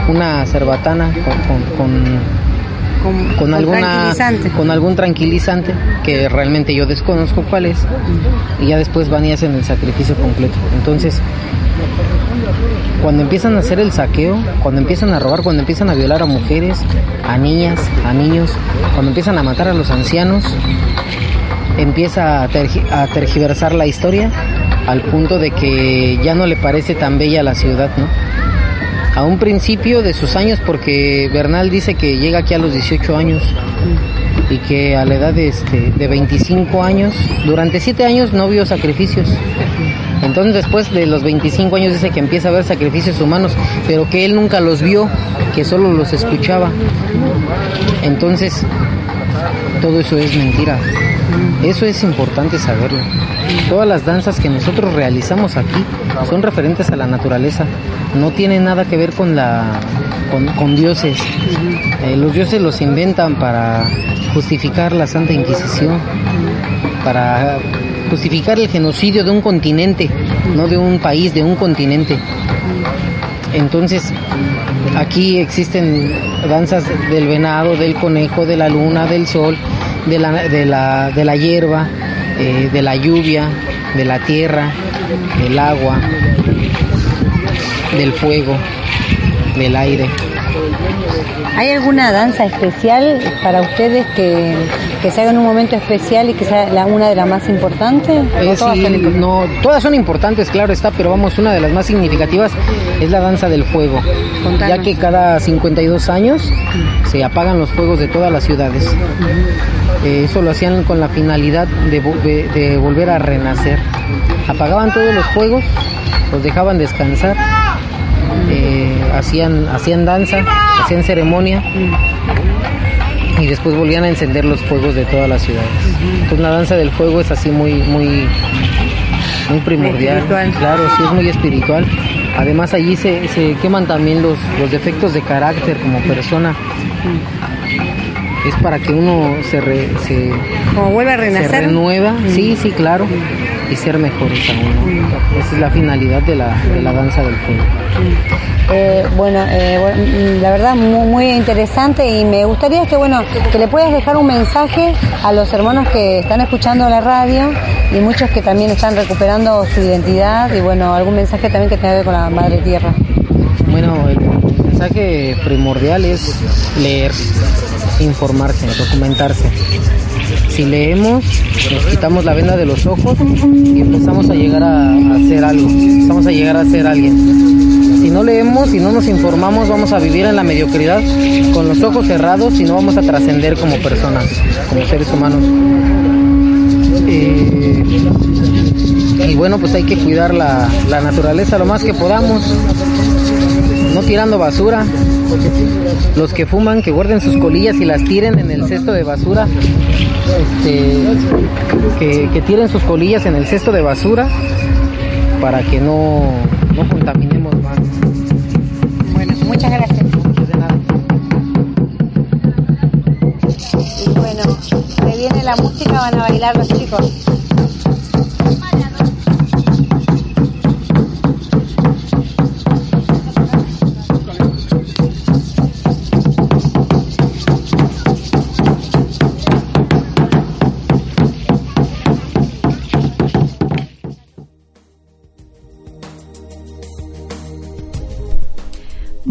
una cerbatana con con, alguna con algún tranquilizante que realmente yo desconozco cuál es y ya después van y hacen el sacrificio completo. Entonces cuando empiezan a hacer el saqueo cuando empiezan a robar cuando empiezan a violar a mujeres a niñas a niños cuando empiezan a matar a los ancianos empieza a, a tergiversar la historia al punto de que ya no le parece tan bella la ciudad no a un principio de sus años, porque Bernal dice que llega aquí a los 18 años y que a la edad de, este, de 25 años, durante 7 años no vio sacrificios. Entonces después de los 25 años dice que empieza a ver sacrificios humanos, pero que él nunca los vio, que solo los escuchaba. Entonces, todo eso es mentira. Eso es importante saberlo. Todas las danzas que nosotros realizamos aquí son referentes a la naturaleza. No tienen nada que ver con la con, dioses. Eh, los dioses los inventan para justificar la Santa Inquisición, para justificar el genocidio de un continente, no de un país, de un continente. Entonces, aquí existen danzas del venado, del conejo, de la luna, del sol, de la, de la, de la hierba, eh, de la lluvia, de la tierra, del agua, del fuego, del aire. ¿Hay alguna danza especial para ustedes que, que se haga en un momento especial y que sea la, una de las más importantes? Eh, todas, son no, todas son importantes, claro está, pero vamos, una de las más significativas es la danza del fuego, ya que cada 52 años se apagan los fuegos de todas las ciudades. Eh, eso lo hacían con la finalidad de, de volver a renacer. Apagaban todos los fuegos, los dejaban descansar eh, hacían, hacían danza, hacían ceremonia y después volvían a encender los fuegos de todas las ciudades. Entonces la danza del fuego es así muy, muy, muy primordial. Claro, sí es muy espiritual. Además allí se, se queman también los, los defectos de carácter como persona. Es para que uno se, se como vuelva a renacer. Se renueva, sí, sí, claro y ser mejores aún. Esa es la finalidad de la, de la danza del fuego. Eh, bueno, eh, la verdad muy, muy, interesante y me gustaría que bueno que le puedas dejar un mensaje a los hermanos que están escuchando la radio y muchos que también están recuperando su identidad y bueno algún mensaje también que tenga que ver con la madre tierra. Bueno, el mensaje primordial es leer, informarse, documentarse si leemos, nos quitamos la venda de los ojos y empezamos a llegar a, hacer algo, empezamos a llegar a ser alguien. Si no leemos, si no nos informamos, vamos a vivir en la mediocridad con los ojos cerrados y no vamos a trascender como personas, como seres humanos. Eh, y bueno, pues hay que cuidar la naturaleza lo más que podamos, no tirando basura, los que fuman que guarden sus colillas y las tiren en el cesto de basura este, que, tiren sus colillas en el cesto de basura para que no, no contaminemos más. Bueno, muchas gracias. Bueno, se viene la música, van a bailar los chicos.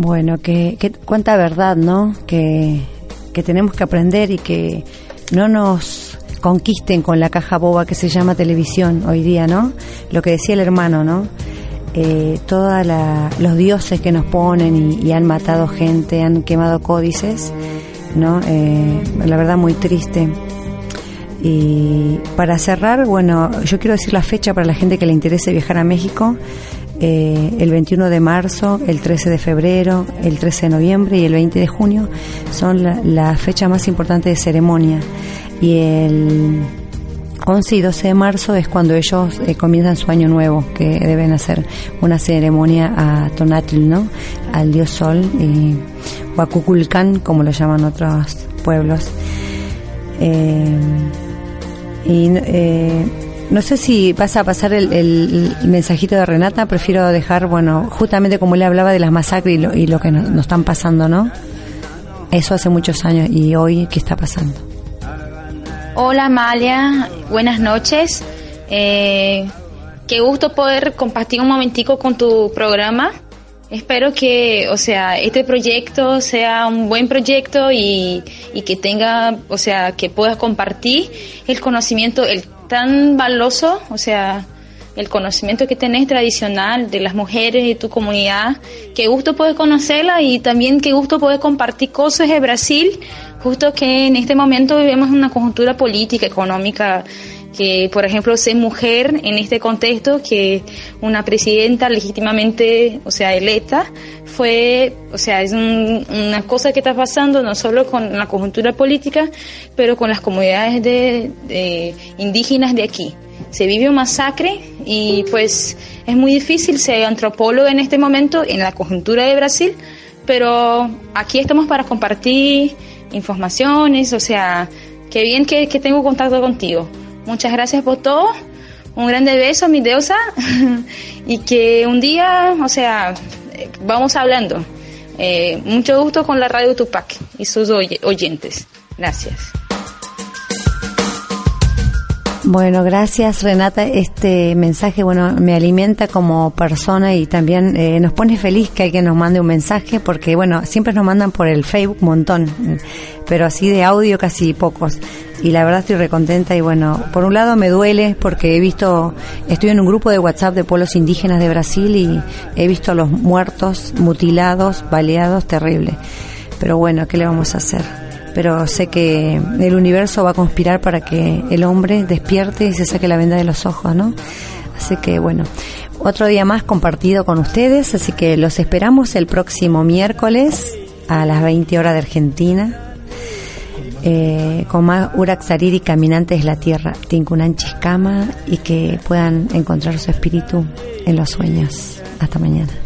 Bueno, que, cuánta verdad, ¿no? Que, tenemos que aprender y que no nos conquisten con la caja boba que se llama televisión hoy día, ¿no? Lo que decía el hermano, ¿no? Eh, todos los dioses que nos ponen y, han matado gente, han quemado códices, ¿no? Eh, la verdad muy triste. Y para cerrar, bueno, yo quiero decir la fecha para la gente que le interese viajar a México. Eh, el 21 de marzo, el 13 de febrero, el 13 de noviembre y el 20 de junio son la, la fecha más importante de ceremonia. Y el 11 y 12 de marzo es cuando ellos eh, comienzan su año nuevo, que deben hacer una ceremonia a Tonatl, ¿no? Al dios sol, y, o a Cuculcán, como lo llaman otros pueblos. Eh, y eh, no sé si vas a pasar el, mensajito de Renata, prefiero dejar, bueno, justamente como le hablaba de las masacres y lo, que nos, están pasando, ¿no? Eso hace muchos años y hoy, ¿qué está pasando? Hola Amalia, buenas noches. Eh, qué gusto poder compartir un momentico con tu programa. Espero que, o sea, este proyecto sea un buen proyecto y, y que tenga, o sea, que puedas compartir el conocimiento, el tan valioso, o sea, el conocimiento que tenés tradicional de las mujeres de tu comunidad. Qué gusto poder conocerla y también qué gusto poder compartir cosas de Brasil, justo que en este momento vivimos una conjuntura política, económica que, por ejemplo, ser mujer en este contexto, que una presidenta legítimamente, o sea, electa, fue, o sea, es una cosa que está pasando no solo con la conjuntura política, pero con las comunidades de, indígenas de aquí. Se vive un masacre y pues es muy difícil ser antropólogo en este momento en la conjuntura de Brasil, pero aquí estamos para compartir informaciones, o sea, qué bien que, que tengo contacto contigo. Muchas gracias por todo. Un grande beso, mi deusa. y que un día, o sea, vamos hablando. Eh, mucho gusto con la radio Tupac y sus oyentes. Gracias. Bueno, gracias Renata. Este mensaje, bueno, me alimenta como persona y también eh, nos pone feliz que alguien nos mande un mensaje porque, bueno, siempre nos mandan por el Facebook un montón, pero así de audio casi pocos. Y la verdad estoy recontenta y bueno, por un lado me duele porque he visto, estoy en un grupo de WhatsApp de pueblos indígenas de Brasil y he visto a los muertos, mutilados, baleados, terrible. Pero bueno, ¿qué le vamos a hacer? Pero sé que el universo va a conspirar para que el hombre despierte y se saque la venda de los ojos, ¿no? Así que bueno, otro día más compartido con ustedes, así que los esperamos el próximo miércoles a las 20 horas de Argentina. Eh, con más Uraxariri Caminantes de la Tierra, Tinkunan Chiscama, y que puedan encontrar su espíritu en los sueños. Hasta mañana.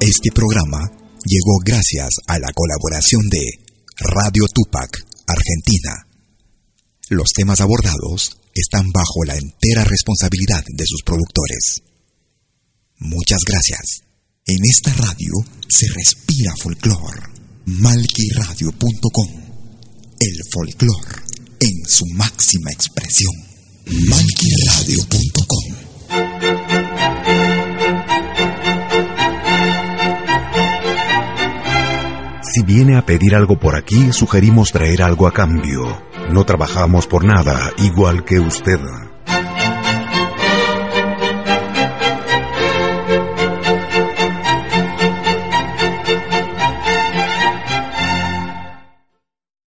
Este programa llegó gracias a la colaboración de Radio Tupac, Argentina. Los temas abordados están bajo la entera responsabilidad de sus productores. Muchas gracias. En esta radio se respira folclor. Malquiradio.com. El folclor en su máxima expresión. Malquiradio.com. Si viene a pedir algo por aquí, sugerimos traer algo a cambio. No trabajamos por nada, igual que usted.